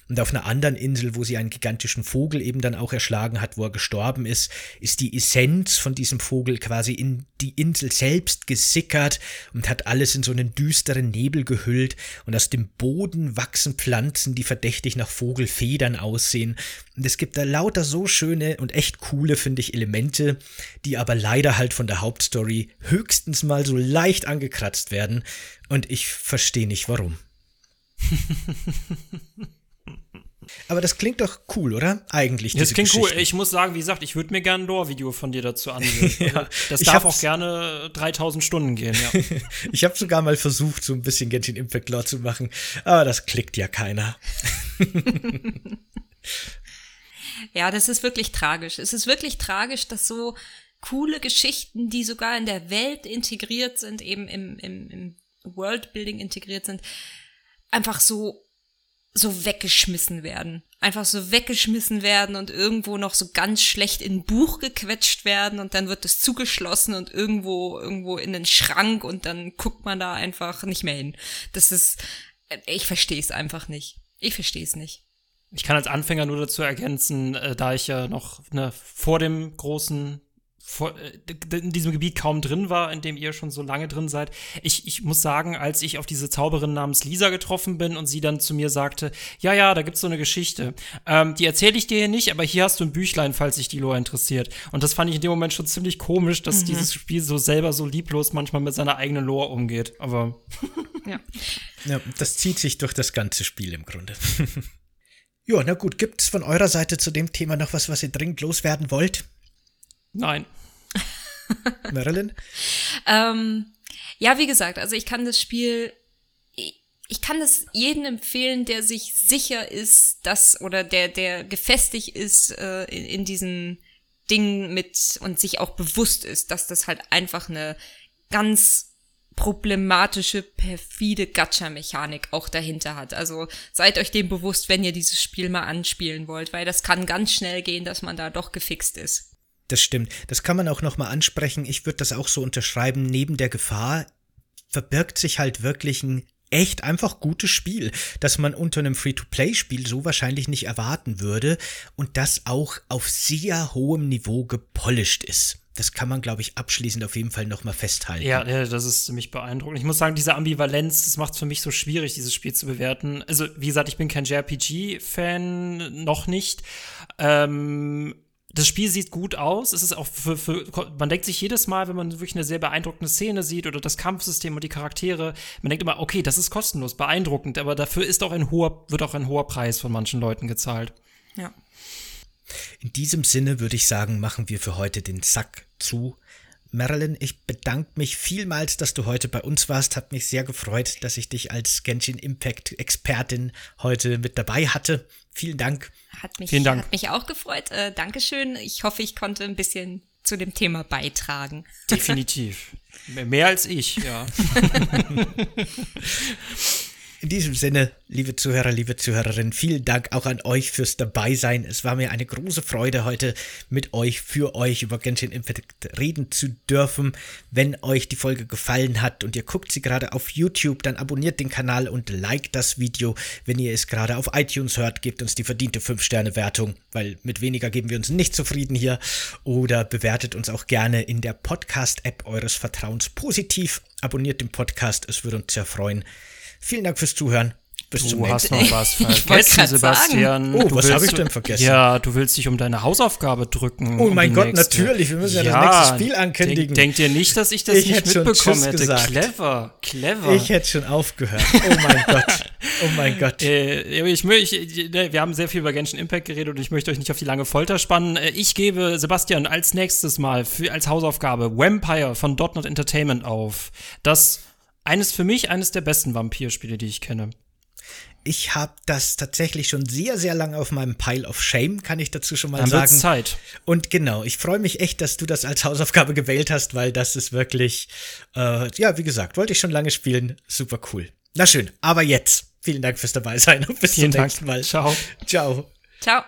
Und auf einer anderen Insel, wo sie einen gigantischen Vogel eben dann auch erschlagen hat, wo er gestorben ist, ist die Essenz von diesem Vogel quasi in die Insel selbst gesickert und hat alles in so einen düsteren Nebel gehüllt und aus dem Boden wachsen Pflanzen, die verdächtig nach Vogelfedern aussehen. Und es gibt da lauter so schöne und echt coole, finde ich, Elemente, die aber leider halt von der Hauptstory höchstens mal so leicht angekratzt werden. Und ich verstehe nicht warum. *laughs* Aber das klingt doch cool, oder? Eigentlich. Das klingt cool. Ich muss sagen, wie gesagt, ich würde mir gerne ein Lore-Video von dir dazu ansehen. *laughs* ja, also, das darf auch gerne 3000 Stunden gehen, ja. *laughs* ich habe sogar mal versucht, so ein bisschen Genshin Impact Lore zu machen, aber das klickt ja keiner. *laughs* ja, das ist wirklich tragisch. Es ist wirklich tragisch, dass so coole Geschichten, die sogar in der Welt integriert sind, eben im, im, im Worldbuilding integriert sind, einfach so so weggeschmissen werden. Einfach so weggeschmissen werden und irgendwo noch so ganz schlecht in ein Buch gequetscht werden und dann wird es zugeschlossen und irgendwo, irgendwo in den Schrank und dann guckt man da einfach nicht mehr hin. Das ist, ich verstehe es einfach nicht. Ich verstehe es nicht. Ich kann als Anfänger nur dazu ergänzen, äh, da ich ja noch ne, vor dem großen in diesem Gebiet kaum drin war, in dem ihr schon so lange drin seid. Ich, ich muss sagen, als ich auf diese Zauberin namens Lisa getroffen bin und sie dann zu mir sagte, ja, ja, da gibt's so eine Geschichte. Ähm, die erzähle ich dir hier nicht, aber hier hast du ein Büchlein, falls sich die Lore interessiert. Und das fand ich in dem Moment schon ziemlich komisch, dass mhm. dieses Spiel so selber so lieblos manchmal mit seiner eigenen Lore umgeht. Aber ja. ja, das zieht sich durch das ganze Spiel im Grunde. *laughs* ja, na gut, gibt's von eurer Seite zu dem Thema noch was, was ihr dringend loswerden wollt? Nein. *laughs* Marilyn? ähm, ja, wie gesagt, also ich kann das Spiel, ich kann das jedem empfehlen, der sich sicher ist, dass oder der, der gefestigt ist äh, in, in diesem Ding mit und sich auch bewusst ist, dass das halt einfach eine ganz problematische, perfide Gacha-Mechanik auch dahinter hat. Also seid euch dem bewusst, wenn ihr dieses Spiel mal anspielen wollt, weil das kann ganz schnell gehen, dass man da doch gefixt ist. Das stimmt. Das kann man auch nochmal ansprechen. Ich würde das auch so unterschreiben. Neben der Gefahr verbirgt sich halt wirklich ein echt einfach gutes Spiel, das man unter einem Free-to-Play-Spiel so wahrscheinlich nicht erwarten würde und das auch auf sehr hohem Niveau gepolished ist. das kann man, glaube ich, abschließend auf jeden Fall nochmal festhalten. Ja, ja, das ist ziemlich beeindruckend. Ich muss sagen, diese Ambivalenz, das macht es für mich so schwierig, dieses Spiel zu bewerten. Also, wie gesagt, ich bin kein JRPG-Fan, noch nicht. Ähm, das Spiel sieht gut aus. Es ist auch für, für, man denkt sich jedes Mal, wenn man wirklich eine sehr beeindruckende Szene sieht oder das Kampfsystem und die Charaktere, man denkt immer, okay, das ist kostenlos, beeindruckend, aber dafür ist auch ein hoher, wird auch ein hoher Preis von manchen Leuten gezahlt. Ja. In diesem Sinne würde ich sagen, machen wir für heute den Sack zu. Marilyn, ich bedanke mich vielmals, dass du heute bei uns warst. Hat mich sehr gefreut, dass ich dich als Genshin Impact Expertin heute mit dabei hatte. Vielen Dank. Hat mich, Vielen Dank. Hat mich auch gefreut. Äh, Dankeschön. Ich hoffe, ich konnte ein bisschen zu dem Thema beitragen. Definitiv. Mehr als ich, ja. *laughs* *laughs* In diesem Sinne, liebe Zuhörer, liebe Zuhörerinnen, vielen Dank auch an euch fürs Dabeisein. Es war mir eine große Freude, heute mit euch, für euch über Genshin Impact reden zu dürfen. Wenn euch die Folge gefallen hat und ihr guckt sie gerade auf YouTube, dann abonniert den Kanal und liked das Video. Wenn ihr es gerade auf iTunes hört, gebt uns die verdiente 5-Sterne-Wertung, weil mit weniger geben wir uns nicht zufrieden hier. Oder bewertet uns auch gerne in der Podcast-App eures Vertrauens positiv. Abonniert den Podcast, es würde uns sehr freuen. Vielen Dank fürs Zuhören. Bis du zum hast nächsten noch was *laughs* Ich wollte vergessen, Sebastian. Oh, Du was habe ich denn vergessen? Ja, du willst dich um deine Hausaufgabe drücken. Oh um mein Gott, nächste. natürlich. Wir müssen ja das nächste Spiel ankündigen. Denk, denkt ihr nicht, dass ich das Ich nicht mitbekommen hätte? gesagt. Clever, clever. Ich hätte schon aufgehört. Oh mein *laughs* Gott. Oh mein Gott. Äh, ich, ich, ne, wir haben sehr viel über Genshin Impact geredet und ich möchte euch nicht auf die lange Folter spannen. Äh, Ich gebe Sebastian als nächstes Mal für, als Hausaufgabe Vampire von Dotnet Entertainment auf. Das eines für mich eines der besten Vampirspiele, die ich kenne. Ich habe das tatsächlich schon sehr, sehr lange auf meinem Pile of Shame, kann ich dazu schon mal Dann sagen. Zeit. Und genau, ich freue mich echt, dass du das als Hausaufgabe gewählt hast, weil das ist wirklich, äh, ja, wie gesagt, wollte ich schon lange spielen. Super cool. Na schön, aber jetzt. Vielen Dank fürs Dabeisein und bis Vielen zum Dank. nächsten Mal. Ciao. Ciao. Ciao.